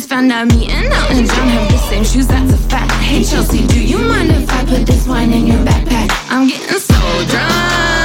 Just found out me and Elton John have the same shoes. That's a fact. Hey Chelsea, do you mind if I put this wine in your backpack? I'm getting so drunk.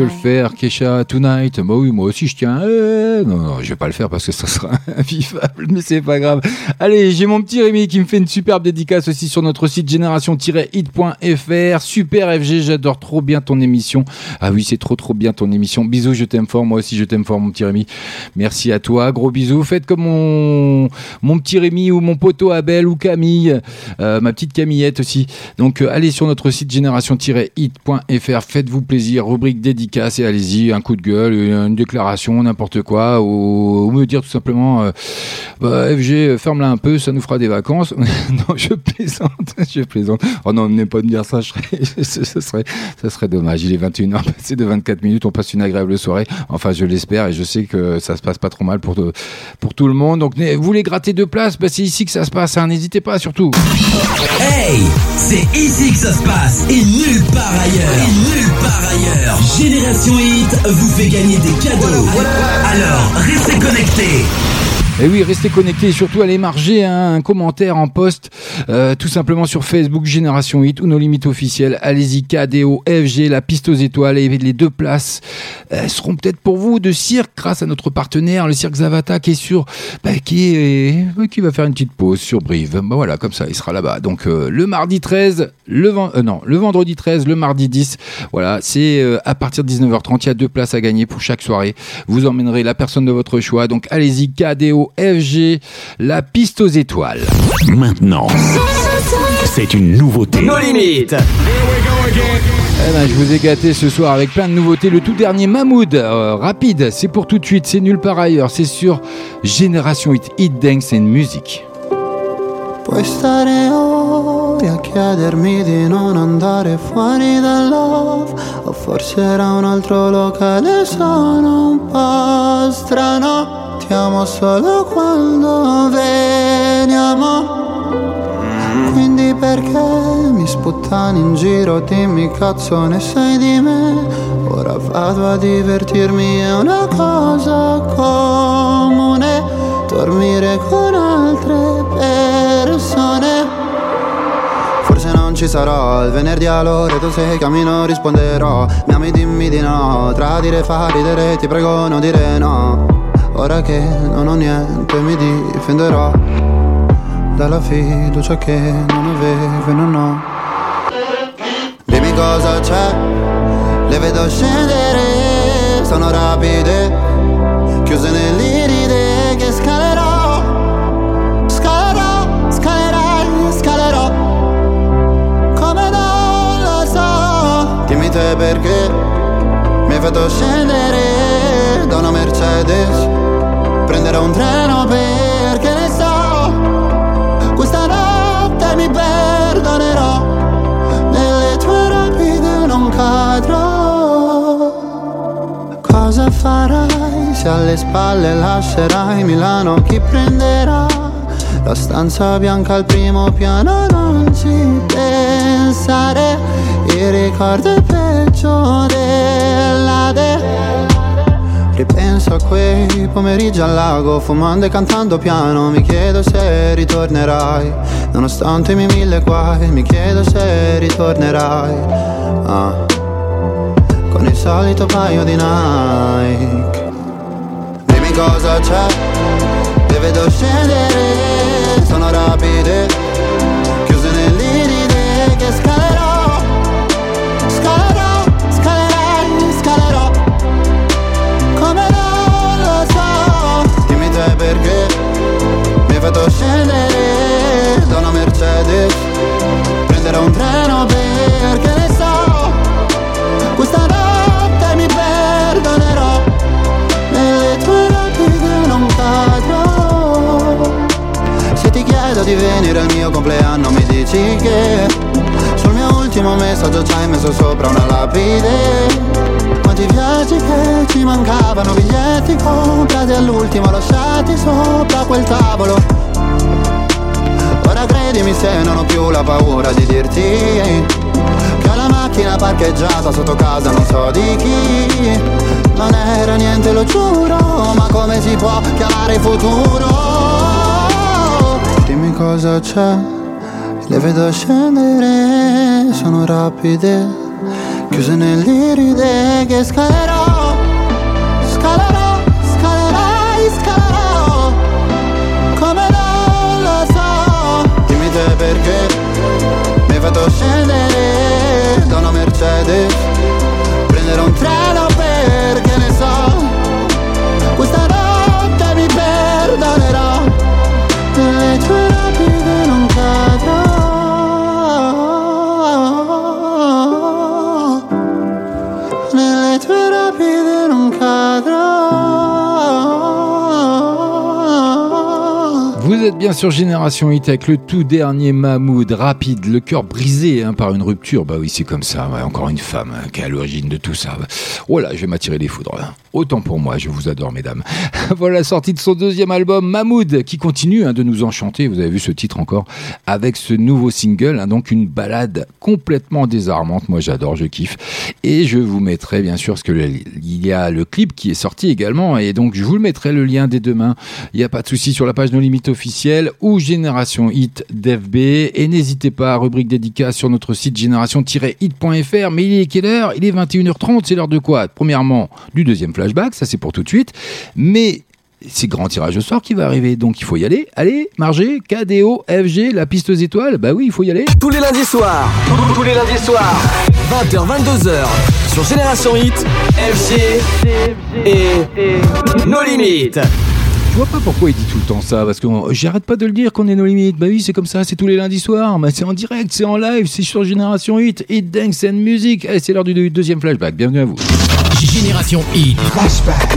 Peux le faire. Kesha, tonight. Bah oui, moi aussi je tiens. Eh, non, non, je vais pas le faire parce que ça sera (laughs) invivable, mais c'est pas grave. Allez, j'ai mon petit Rémi qui me fait une superbe dédicace aussi sur notre site génération-hit.fr. Super FG, j'adore trop bien ton émission. Ah oui, c'est trop trop bien ton émission. Bisous, je t'aime fort. Moi aussi je t'aime fort, mon petit Rémi. Merci à toi. Gros bisous. Faites comme mon, mon petit Rémi ou mon poteau Abel ou Camille, euh, ma petite Camillette aussi. Donc euh, allez sur notre site génération-hit.fr. Faites-vous plaisir. Rubrique dédicace allez-y. Un coup de gueule, une, déclaration, n'importe quoi. Ou, me dire tout simplement, euh, bah, FG, ferme-la un peu, ça nous fera des vacances. (laughs) non, je plaisante. (laughs) je plaisante. Oh non, venez pas me dire ça. Je ce, (laughs) serait, ça serait dommage. Il est 21h passé de 24 minutes. On passe une agréable soirée. Enfin, je l'espère et je sais que ça se passe pas trop mal pour, pour tout le monde. Donc, né- vous voulez gratter deux places bah, C'est ici que ça se passe. hein. N'hésitez pas surtout. Hey, c'est ici que ça se passe et nulle part ailleurs. Vous fait gagner des cadeaux. Alors, restez connectés. Et oui, restez connectés et surtout allez marger hein, un commentaire en post euh, tout simplement sur Facebook Génération 8 ou nos limites officielles. Allez-y, KDO, FG, la piste aux étoiles et les deux places euh, seront peut-être pour vous de cirque grâce à notre partenaire, le cirque Zavata qui est sur, bah, qui va faire une petite pause sur Brive. Bah, voilà, comme ça, il sera là-bas. Donc euh, le mardi 13, le euh, non, le vendredi 13, le mardi 10. Voilà, c'est à partir de 19h30. Il y a deux places à gagner pour chaque soirée. Vous emmènerez la personne de votre choix. Donc allez-y, KDO, FG, la piste aux étoiles. Maintenant, c'est une nouveauté. Nos limites. Eh ben, je vous ai gâté ce soir avec plein de nouveautés. Le tout dernier Mahmoud, euh, rapide, c'est pour tout de suite, c'est nulle part ailleurs. C'est sur Génération Hit, Hit Dance and Music. Ore a chiedermi di non andare fuori dal love O forse era un altro locale, sono un po' strano. Ti amo solo quando veniamo. Quindi perché mi sputtani in giro, dimmi cazzo ne sai di me? Ora vado a divertirmi, è una cosa comune. Dormire con ci sarò. Il venerdì all'ora tu sei cammino risponderò. Mi ami dimmi di no. Tradire fa ridere ti prego non dire no. Ora che non ho niente mi difenderò Dalla fiducia che non avevo e non ho. Dimmi cosa c'è Le vedo scendere. Sono rapide Chiuse nell'iride perché Mi hai fatto scendere Da una Mercedes Prenderò un treno perché ne so Questa notte mi perdonerò Nelle tue rapide non cadrò Cosa farai se alle spalle lascerai Milano? Chi prenderà la stanza bianca al primo piano? Non ci pensare, il ricordo è peggio della de. Ripenso a quei pomeriggi al lago, fumando e cantando piano. Mi chiedo se ritornerai, nonostante i miei mille guai. Mi chiedo se ritornerai. Ah con il solito paio di Nike. Dimmi cosa c'è, le vedo scendere, sono rapide, scendere da una Mercedes, prenderò un treno perché ne so. Questa notte mi perdonerò. Nelle tue rapide non cadrò Se ti chiedo di venire al mio compleanno mi dici che Sul mio ultimo messaggio ci hai messo sopra una lapide. Quanti viaggi che ci mancavano Biglietti comprati all'ultimo lasciati sopra quel tavolo Ora credimi se non ho più la paura di dirti che la macchina parcheggiata sotto casa non so di chi. Non era niente lo giuro Ma come si può chiamare futuro? Dimmi cosa c'è Le vedo scendere Sono rapide Chiuse nell'iride che scalerò de sur Génération Hit le tout dernier Mahmoud, rapide, le cœur brisé hein, par une rupture. Bah oui, c'est comme ça. encore une femme hein, qui est à l'origine de tout ça. Oh là, je vais m'attirer les foudres. hein. Autant pour moi, je vous adore, mesdames. (laughs) voilà la sortie de son deuxième album, Mahmoud, qui continue de nous enchanter. Vous avez vu ce titre encore avec ce nouveau single, donc une balade complètement désarmante. Moi, j'adore, je kiffe. Et je vous mettrai bien sûr ce que il y a le clip qui est sorti également, et donc je vous le mettrai le lien dès demain. Il n'y a pas de souci sur la page No Limite officielle ou Génération Hit d'FB. Et n'hésitez pas, rubrique dédicace sur notre site génération-hit.fr. Mais il est quelle heure? Il est 21h30. C'est l'heure de quoi? Premièrement, du deuxième flashback, ça c'est pour tout de suite. Mais c'est grand tirage au sort qui va arriver, donc il faut y aller. Allez, Marger, KDO, FG, la piste aux étoiles, bah oui, il faut y aller. Tous les lundis soirs, tous les lundis soirs, 20h, 22h, sur Génération Hit, FG et nos limites. Je vois pas pourquoi il dit tout le temps ça, parce que j'arrête pas de le dire qu'on est nos limites. Bah oui, c'est comme ça, c'est tous les lundis soirs, mais c'est en direct, c'est en live, c'est sur Génération Hit, Hit Dance and Music. Eh, c'est l'heure du deux- deuxième flashback, bienvenue à vous. Génération Hit. Flashback.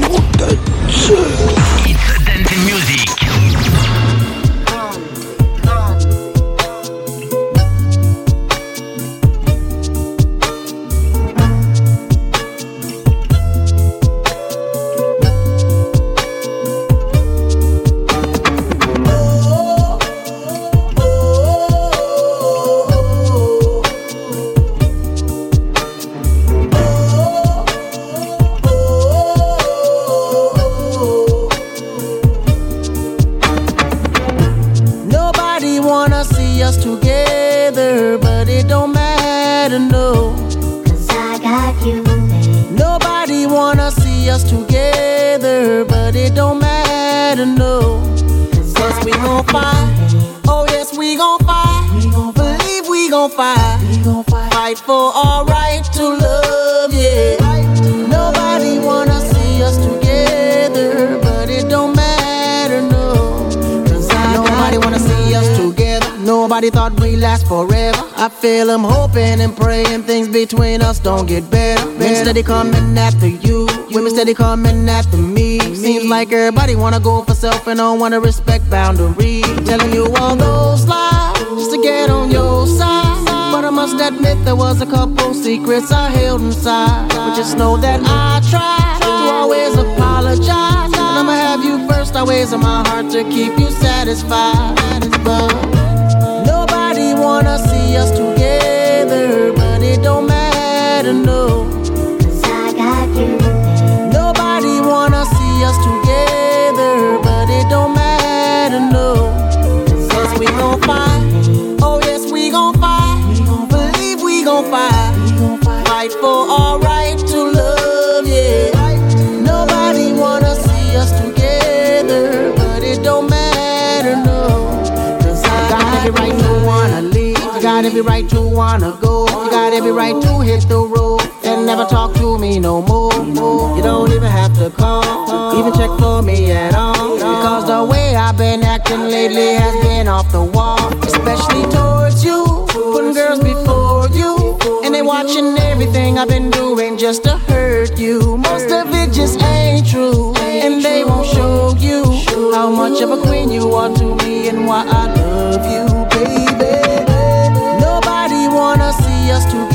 Feel I'm hoping and praying things between us don't get better. Men steady coming after you. Women steady coming after me. Seems like everybody wanna go for self and don't wanna respect boundaries. Telling you all those lies just to get on your side. But I must admit there was a couple secrets I held inside. But just know that I tried to always apologize. And I'ma have you first always in my heart to keep you satisfied. But wanna see us together, but it don't matter, no. Cause I got you. Nobody wanna see us together, but it don't matter, no. Cause we gon' fight. Oh yes, we gon' fight. Believe we gon' fight. Fight for our every right to wanna go. You got every right to hit the road and never talk to me no more. You don't even have to call, even check for me at all. Because the way I've been acting lately has been off the wall, especially towards you. Putting girls before you, and they watching everything I've been doing just to hurt you. Most of it just ain't true, and they won't show you how much of a queen you are to me and why I love you, wanna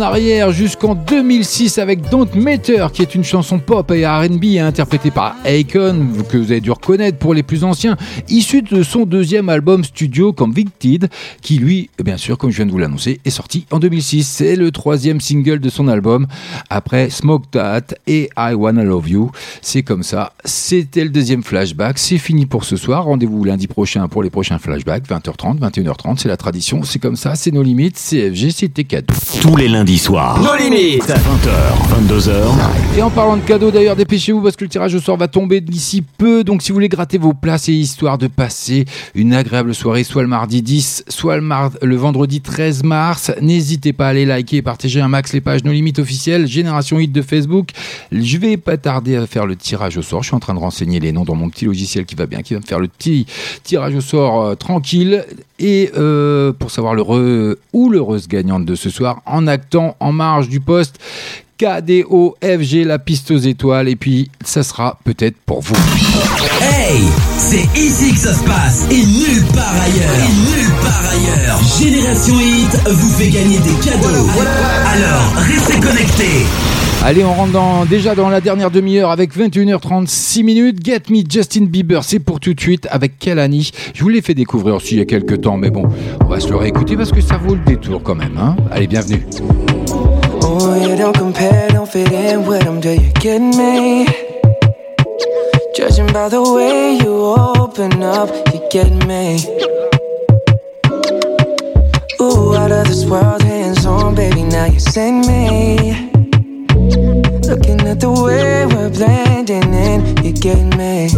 arrière jusqu'en 2006 avec Don't Matter, qui est une chanson pop et R&B interprétée par Akon, que vous avez dû reconnaître pour les plus anciens, issue de son deuxième album studio Convicted, qui lui, bien sûr, comme je viens de vous l'annoncer, est sorti en 2006. C'est le troisième single de son album, après Smoke That et I Wanna Love You. C'est comme ça, c'était le deuxième flashback, c'est fini pour ce soir. Rendez-vous lundi prochain pour les prochains flashbacks, 20h30, 21h30, c'est la tradition, c'est comme ça, c'est nos limites, CFG, c'était cadeau. Tous les lundis soirs. Nos limites. 20h, 22h. Et en parlant de cadeaux, d'ailleurs, dépêchez-vous parce que le tirage au sort va tomber d'ici peu. Donc, si vous voulez gratter vos places et histoire de passer une agréable soirée, soit le mardi 10, soit le, mar- le vendredi 13 mars, n'hésitez pas à aller liker et partager un max les pages Nos Limites officielles, Génération Hit de Facebook. Je vais pas tarder à faire le tirage au sort. Je suis en train de renseigner les noms dans mon petit logiciel qui va bien, qui va me faire le petit tirage au sort euh, tranquille. Et euh, pour savoir l'heureux ou l'heureuse gagnante de ce soir, en actant en marge du poste KDOFG, la piste aux étoiles. Et puis, ça sera peut-être pour vous. Hey, c'est ici que ça se passe et nulle part ailleurs. Et nulle part ailleurs. Génération Hit vous fait gagner des cadeaux. Alors, restez connectés. Allez, on rentre dans- déjà dans la dernière demi-heure avec 21h36 minutes. Get Me Justin Bieber, c'est pour tout de suite avec Kalani. Je vous l'ai fait découvrir aussi il y a quelques temps, mais bon, on va se le réécouter parce que ça vaut le détour quand même. Hein Allez, bienvenue. Oh, you don't compare, don't fit in with them, you get me? Judging by the way you open up, you get me. Out of this world, hands on, baby, now you me. Looking at the way we're blending in, you get me.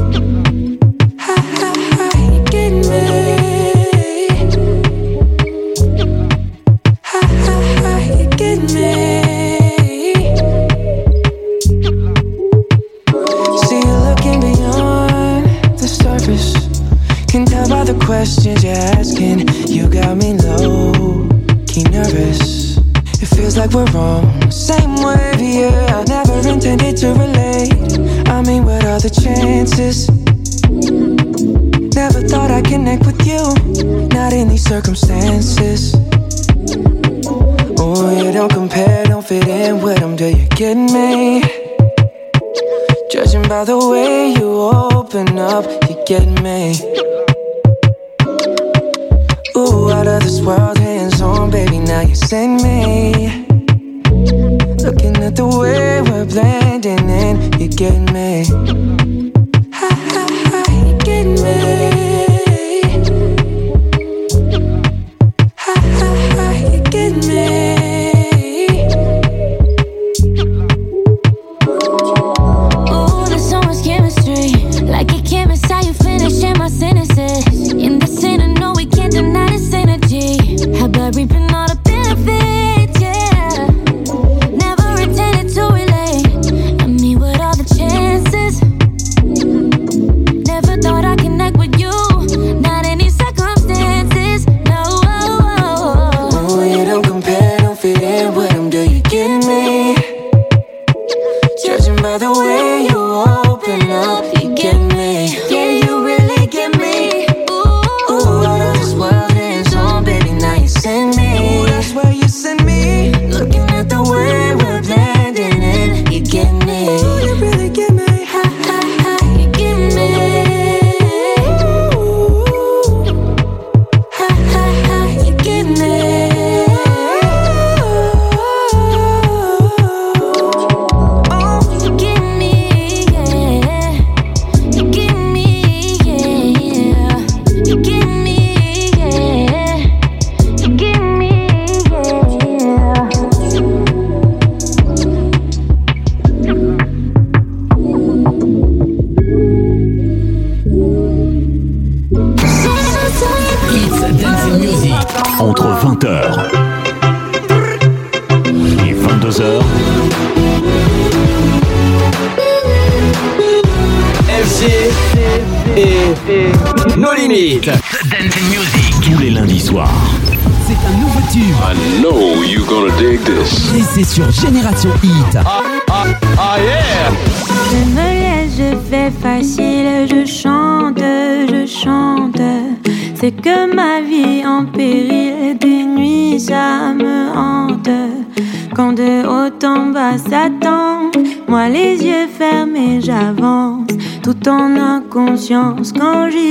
Ha, ha, ha, you get me. Ha, ha, ha, you get me. See you looking beyond the surface. Can tell by the questions you're asking. You got me low, key nervous. Feels like we're wrong. same wave, yeah. I never intended to relate. I mean, what are the chances? Never thought I'd connect with you, not in these circumstances. Oh, you don't compare, don't fit in with them, do you get me? Judging by the way you open up, you get me. Ooh, out of this world, hands on, baby, now you send me. Looking at the way we're blending in, you get me. Ha, you get me. Quand j'y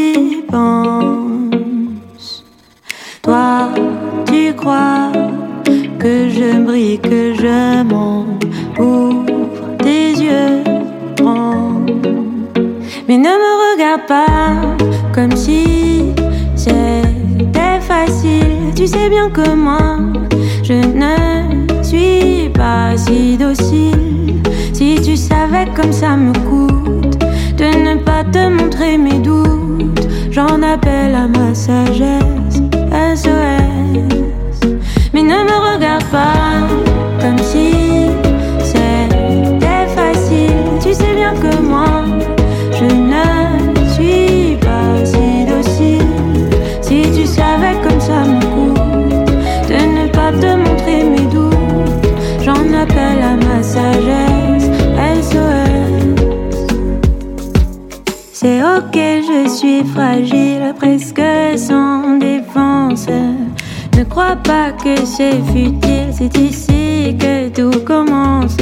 que c'est futile, c'est ici que tout commence.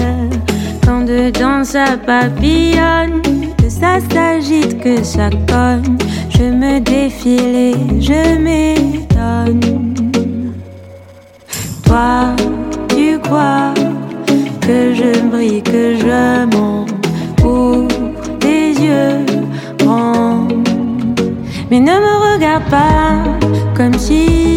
Quand dedans ça papillonne, que ça s'agite, que ça cogne, je me défile et je m'étonne. Toi, tu crois que je brille, que je monte, ouvre tes yeux grands. Mais ne me regarde pas comme si.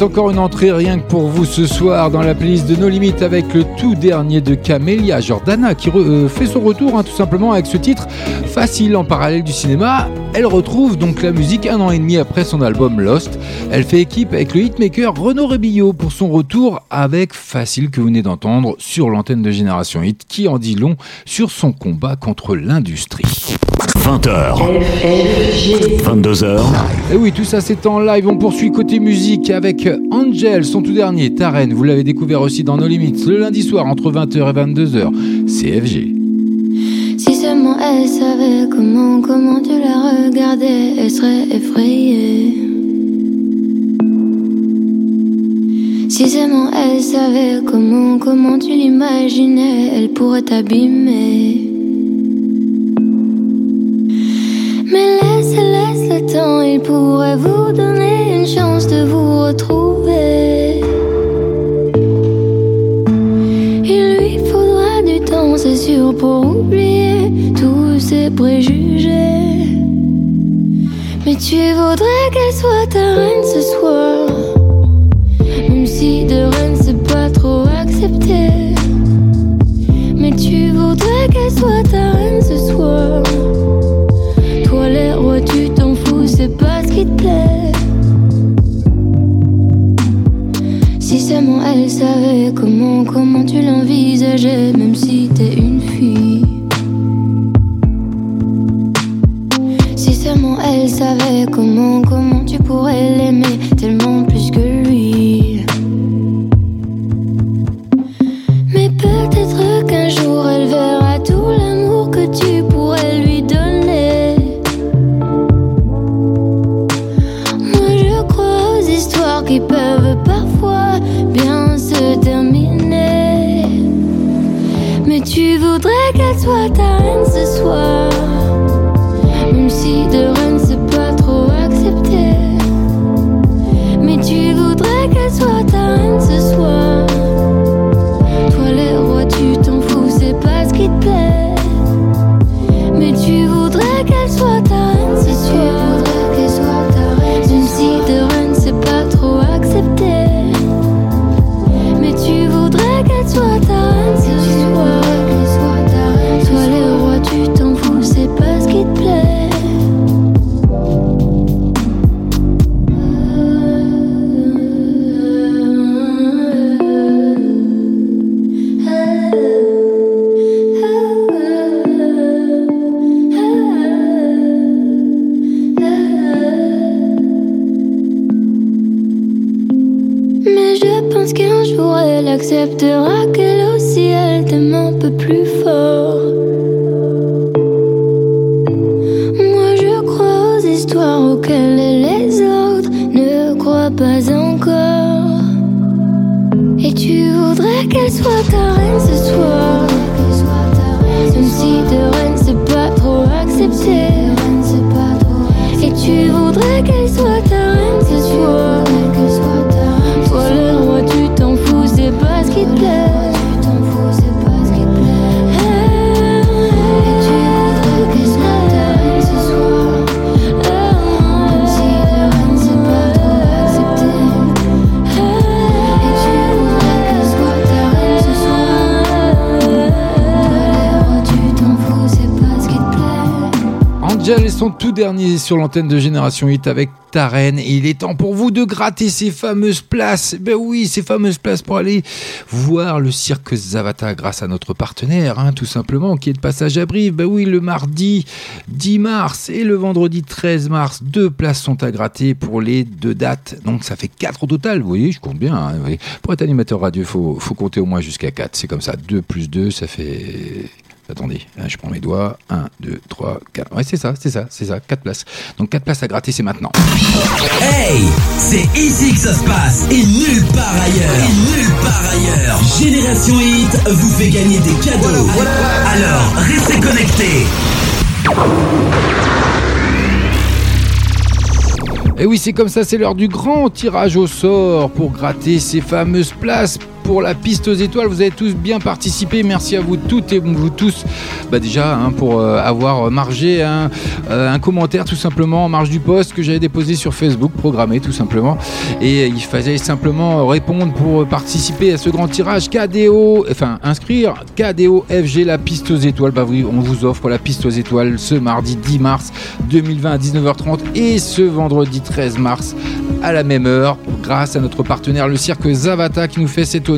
Encore une entrée rien que pour vous ce soir dans la playlist de nos limites avec le tout dernier de Camélia Jordana qui euh, fait son retour hein, tout simplement avec ce titre facile en parallèle du cinéma. Elle retrouve donc la musique un an et demi après son album Lost. Elle fait équipe avec le hitmaker Renaud Rébillot pour son retour avec Facile que vous venez d'entendre sur l'antenne de Génération Hit qui en dit long sur son combat contre l'industrie. 20h. 22h. Et oui, tout ça c'est en live. On poursuit côté musique avec Angel, son tout dernier, Taren. Vous l'avez découvert aussi dans nos limites le lundi soir entre 20h et 22h. CFG. Si seulement elle savait comment, comment tu la regardais, elle serait effrayée. Si seulement elle savait comment, comment tu l'imaginais, elle pourrait t'abîmer. Il pourrait vous donner une chance de vous retrouver. Il lui faudra du temps, c'est sûr, pour oublier tous ses préjugés. Mais tu voudrais qu'elle soit ta reine ce soir. Même si de reine c'est pas trop accepté. Mais tu voudrais qu'elle soit ta reine ce soir. Si seulement elle savait comment, comment tu l'envisageais, même si t'es une fille. Si seulement elle savait comment, comment tu pourrais l'aimer. Sur l'antenne de Génération 8 avec ta reine. Et il est temps pour vous de gratter ces fameuses places. Ben oui, ces fameuses places pour aller voir le cirque Zavata grâce à notre partenaire, hein, tout simplement, qui est de passage à Brive. Ben oui, le mardi 10 mars et le vendredi 13 mars, deux places sont à gratter pour les deux dates. Donc ça fait quatre au total. Vous voyez, je compte bien. hein. Pour être animateur radio, il faut, faut compter au moins jusqu'à 4. C'est comme ça. 2 plus 2, ça fait... Attendez, je prends mes doigts. 1, 2, 3, 4. Ouais, c'est ça, c'est ça, c'est ça. 4 places. Donc 4 places à gratter, c'est maintenant. Hey, c'est ici que ça se passe et nulle part ailleurs. Et nulle part ailleurs. Génération Hit vous fait gagner des cadeaux. Alors, restez connectés. Et oui, c'est comme ça, c'est l'heure du grand tirage au sort pour gratter ces fameuses places pour la piste aux étoiles. Vous avez tous bien participé. Merci à vous toutes et vous tous. Bah déjà, hein, pour euh, avoir margé un, euh, un commentaire tout simplement en marge du post que j'avais déposé sur Facebook, programmé tout simplement. Et il fallait simplement répondre pour participer à ce grand tirage KDO, enfin inscrire KDO FG la piste aux étoiles. Bah oui, on vous offre la piste aux étoiles ce mardi 10 mars 2020 à 19h30 et ce vendredi 13 mars à la même heure grâce à notre partenaire le cirque Zavata qui nous fait cet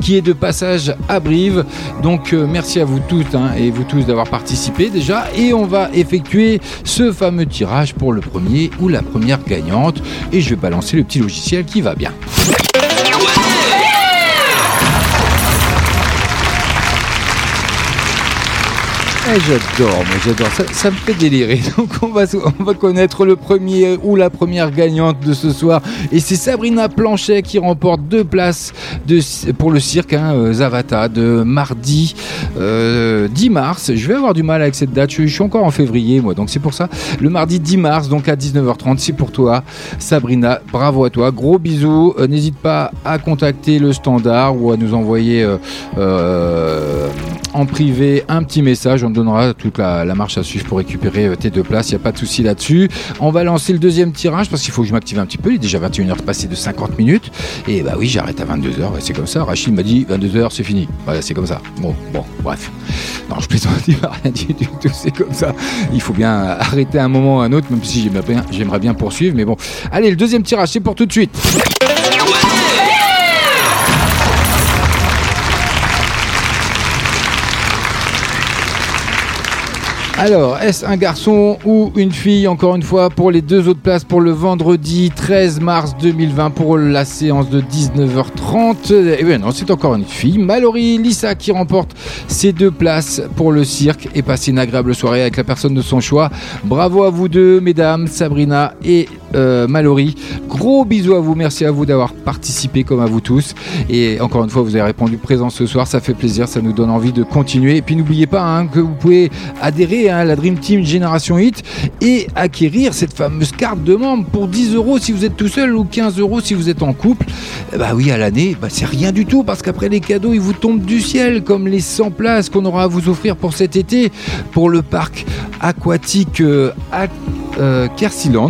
qui est de passage à Brive. Donc euh, merci à vous toutes hein, et vous tous d'avoir participé déjà et on va effectuer ce fameux tirage pour le premier ou la première gagnante et je vais balancer le petit logiciel qui va bien. J'adore, moi j'adore, ça, me fait délirer. (laughs) Donc on va, on va connaître le premier ou la première gagnante de ce soir. Et c'est Sabrina Planchet qui remporte deux places pour le cirque hein, euh, Zavata de mardi euh, 10 mars. Je vais avoir du mal avec cette date, je, suis encore en février moi, donc c'est pour ça. Le mardi 10 mars, donc à 19h30, c'est pour toi Sabrina, bravo à toi, gros bisous. Euh, N'hésite pas à contacter le standard ou à nous envoyer euh, euh, en privé un petit message. On te donnera toute la, marche à suivre pour récupérer euh, tes deux places. Il n'y a pas de souci là-dessus. On va lancer le deuxième tirage parce qu'il faut que je m'active un petit peu. Il est déjà 21h passé de 50 minutes. Et bah oui, j'arrête à 22h. Ouais, c'est comme ça. Rachid m'a dit 22h, c'est fini. Voilà, c'est comme ça. Bon, bon, bref. Non, je plaisante, (laughs) il m'a rien dit du tout. C'est comme ça. Il faut bien arrêter un moment ou un autre, même si j'aimerais bien, j'aimerais bien poursuivre. Mais bon. Allez, le deuxième tirage, c'est pour tout de suite. Alors, est-ce un garçon ou une fille Encore une fois, pour les deux autres places pour le vendredi 13 mars 2020 pour la séance de 19h30. Et bien non, c'est encore une fille. Mallory Lisa qui remporte ces deux places pour le cirque et passer une agréable soirée avec la personne de son choix. Bravo à vous deux, mesdames, Sabrina et euh, Mallory. Gros bisous à vous, merci à vous d'avoir participé comme à vous tous. Et encore une fois, vous avez répondu présent ce soir, ça fait plaisir, ça nous donne envie de continuer. Et puis n'oubliez pas hein, que vous pouvez adhérer hein, à la Dream Team Génération Hit et acquérir cette fameuse carte de membre pour 10 euros si vous êtes tout seul ou 15 euros si vous êtes en couple. Bah oui, à l'année, bah, c'est rien du tout parce qu'après les cadeaux, ils vous tombent du ciel comme les 100 places qu'on aura à vous offrir pour cet été pour le parc aquatique euh, à euh,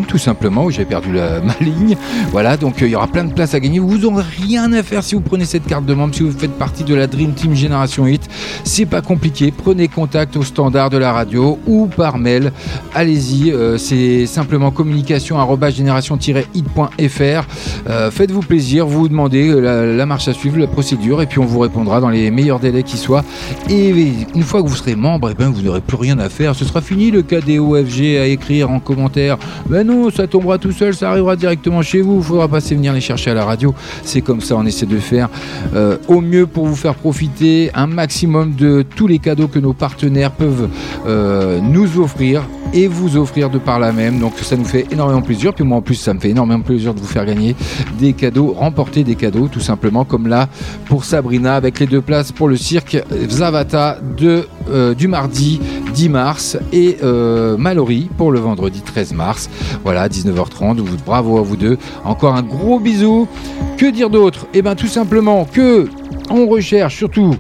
tout simplement, j'ai perdu (laughs) ma ligne. Voilà, donc euh, il y aura plein de places à gagner. Vous n'aurez rien à faire si vous prenez cette carte de membre, si vous faites partie de la Dream Team Génération Hit. C'est pas compliqué. Prenez contact au standard de la radio ou par mail. Allez-y, euh, c'est simplement communication génération-hit.fr. Euh, Faites-vous plaisir, vous demandez la, marche à suivre, la procédure, et puis on vous répondra dans les meilleurs délais qui soient. Et une fois que vous serez membre, eh ben, vous n'aurez plus rien à faire. Ce sera fini le KDOFG à écrire en commentaire. Ben non, ça tombera tout seul, ça arrivera directement chez vous. Il faudra passer venir les chercher à la radio. C'est comme ça, on essaie de faire euh, au mieux pour vous faire profiter un maximum de tous les cadeaux que nos partenaires peuvent euh, nous offrir et vous offrir de par là même. Donc ça nous fait énormément plaisir. Puis moi en plus, ça me fait énormément plaisir de vous faire gagner des cadeaux, remporter des cadeaux tout simplement, comme là pour Sabrina avec les deux places pour le cirque Zavata de, euh, du mardi 10 mars et Mallory pour le vendredi 13 mars. Voilà, 19h Bravo à vous deux. Encore un gros bisou. Que dire d'autre? Eh bien, tout simplement que on recherche surtout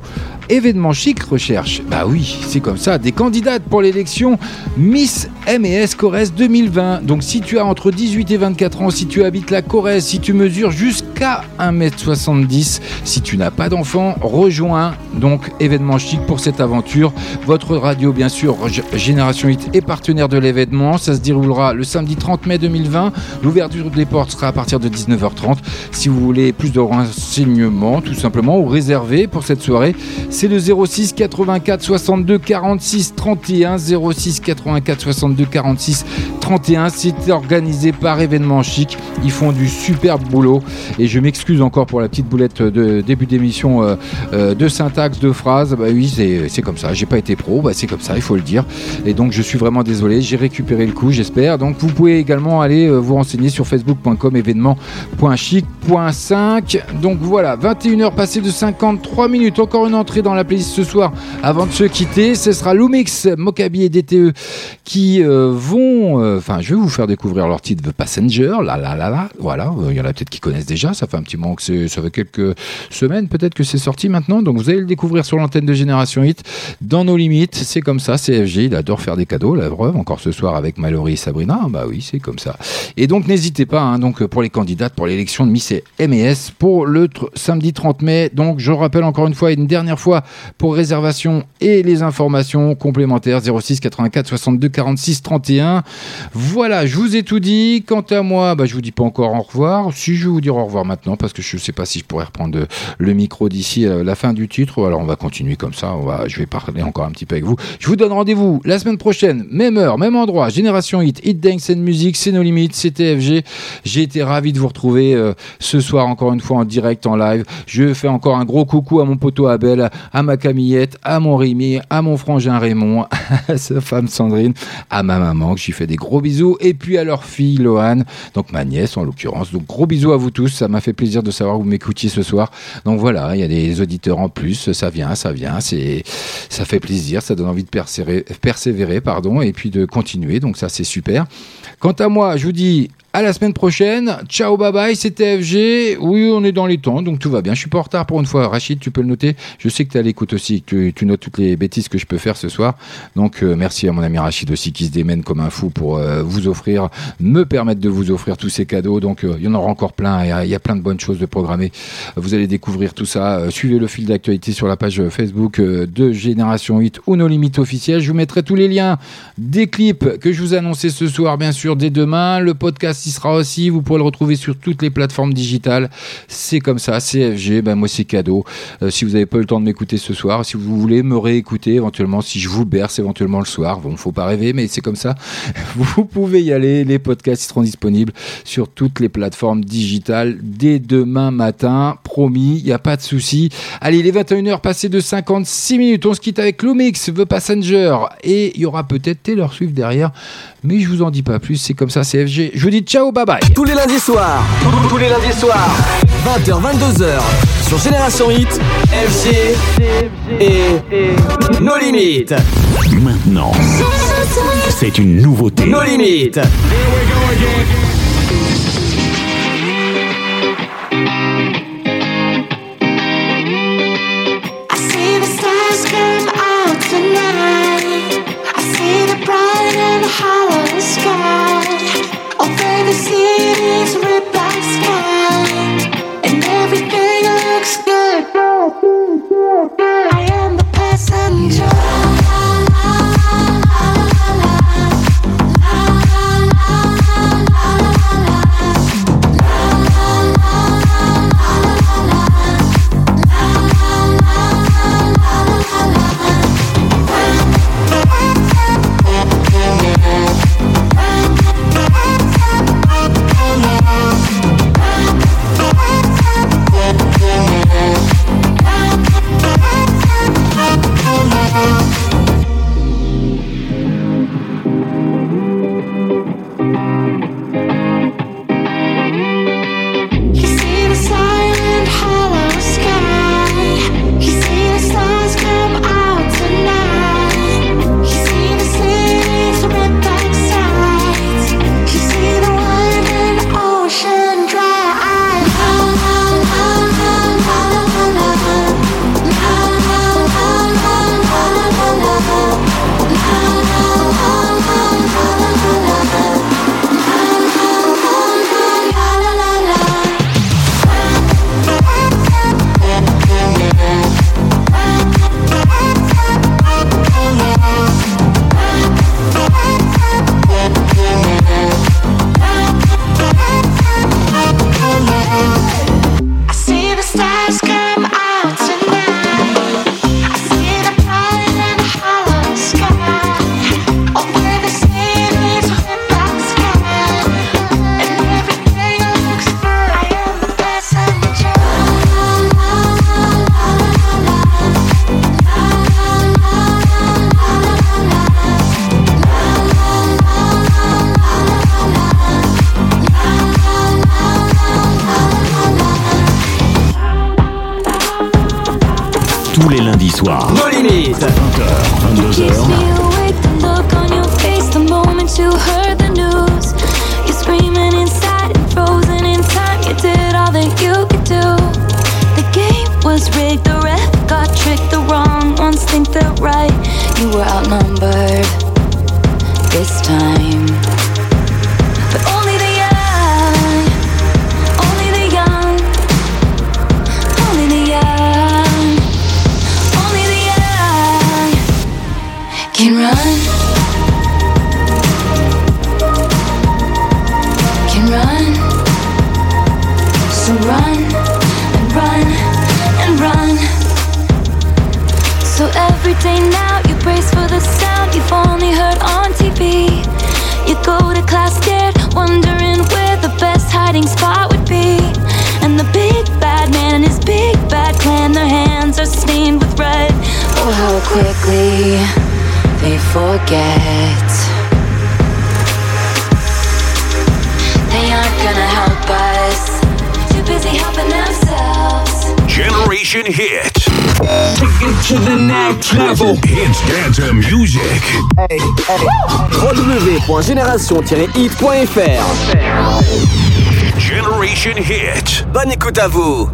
événement chic recherche, bah oui, c'est comme ça, des candidates pour l'élection Miss MES Corrèze 2020. Donc si tu as entre 18 et 24 ans, si tu habites la Corrèze, si tu mesures jusqu'à 1m70, si tu n'as pas d'enfant, rejoins donc événement chic pour cette aventure. Votre radio, bien sûr, Génération 8 est partenaire de l'événement. Ça se déroulera le samedi 30 mai 2020. L'ouverture des portes sera à partir de 19h30. Si vous voulez plus de renseignements, tout simplement, ou réserver pour cette soirée, c'est le 06 84 62 46 31. 06 84 62 46 31. C'est organisé par Événement Chic. Ils font du superbe boulot. Et je m'excuse encore pour la petite boulette de début d'émission euh, euh, de syntaxe, de phrase. Bah oui, c'est c'est comme ça. J'ai pas été pro. Bah, c'est comme ça, il faut le dire. Et donc, je suis vraiment désolé. J'ai récupéré le coup, j'espère. Donc, vous pouvez également aller euh, vous renseigner sur facebook.com événement.chic.5. Donc voilà, 21h passées de 53 minutes. Encore une entrée dans la playlist ce soir avant de se quitter. Ce sera Lumix, Mokabi et DTE qui euh, vont. euh, Enfin, je vais vous faire découvrir leur titre The Passenger. Là, là, là, là. Voilà, Euh, il y en a peut-être qui connaissent déjà. Ça fait un petit moment que c'est. Ça fait quelques semaines peut-être que c'est sorti maintenant. Donc vous allez le découvrir sur l'antenne de Génération Hit. Dans nos limites, c'est comme ça. CFG, il adore faire des cadeaux. La preuve, encore ce soir avec Mallory et Sabrina. Bah oui, c'est comme ça. Et donc n'hésitez pas, hein, donc pour les candidates pour l'élection de Miss et MES pour le samedi 30 mai. Donc je rappelle encore une fois, une dernière fois pour réservation et les informations complémentaires 06 84 62 46 31. Voilà, je vous ai tout dit. Quant à moi, bah, je vous dis pas encore au revoir. Si je vais vous dire au revoir maintenant parce que je sais pas si je pourrais reprendre le micro d'ici euh, la fin du titre. Alors on va continuer comme ça. Je vais parler encore un petit peu avec vous. Je vous donne rendez-vous la semaine prochaine, même heure, même endroit. Génération Hit, Hit Dance and Music, c'est nos limites, c'est TFG. J'ai été ravi de vous retrouver euh, ce soir encore une fois en direct, en live. Je fais encore un gros coucou à mon poteau Abel, à ma Camillette, à mon Rémi, à mon frangin Raymond, (laughs) à sa femme Sandrine, à ma maman, que j'y fais des gros bisous, et puis à leur fille Loane, donc ma nièce en l'occurrence. Donc gros bisous à vous tous, ça m'a fait plaisir de savoir que vous m'écoutiez ce soir. Donc voilà, il y a des auditeurs en plus, ça vient, ça vient, c'est, ça fait plaisir, ça donne envie de persévérer, persévérer pardon, et puis de continuer, donc ça c'est super. Quant à moi, je vous dis à la semaine prochaine. Ciao, bye bye, c'était FG. Oui, on est dans les temps, donc tout va bien. Je suis pas en retard pour une fois. Rachid, tu peux le noter. Je sais que tu à l'écoute aussi, que tu, notes toutes les bêtises que je peux faire ce soir. Donc euh, merci à mon ami Rachid aussi qui se démène comme un fou pour euh, vous offrir, me permettre de vous offrir tous ces cadeaux. Donc euh, il y en aura encore plein. Il y y, a plein de bonnes choses de programmer. Vous allez découvrir tout ça. Suivez le fil d'actualité sur la page Facebook de Génération 8 ou nos limites officielles. Je vous mettrai tous les liens des clips que je vous ai annoncés ce soir, bien sûr, dès demain. Le podcast y sera aussi. Vous pourrez le retrouver sur toutes les plateformes digitales. C'est comme ça, CFG. Ben moi, c'est cadeau. Euh, si vous n'avez pas eu le temps de m'écouter ce soir, si vous voulez me réécouter éventuellement, si je vous berce éventuellement le soir, bon, faut pas rêver, mais c'est comme ça. (laughs) Vous pouvez y aller. Les podcasts ils seront disponibles sur toutes les plateformes digitales dès demain matin. Promis, il n'y a pas de souci. Allez, il est 21h passé de 56 minutes. On se quitte avec Lomix, The Passenger. Et il y aura peut-être Taylor Swift derrière. Mais je vous en dis pas plus. C'est comme ça, CFG. Je vous dis ciao, bye bye. Tous les lundis soirs, tous les lundis soirs, 20h, 22h, sur Génération Hit, FG et nos limites. Maintenant, c'est une nouveauté. Nos limites. www.génération-hit.fr Generation Hit. Bonne écoute à vous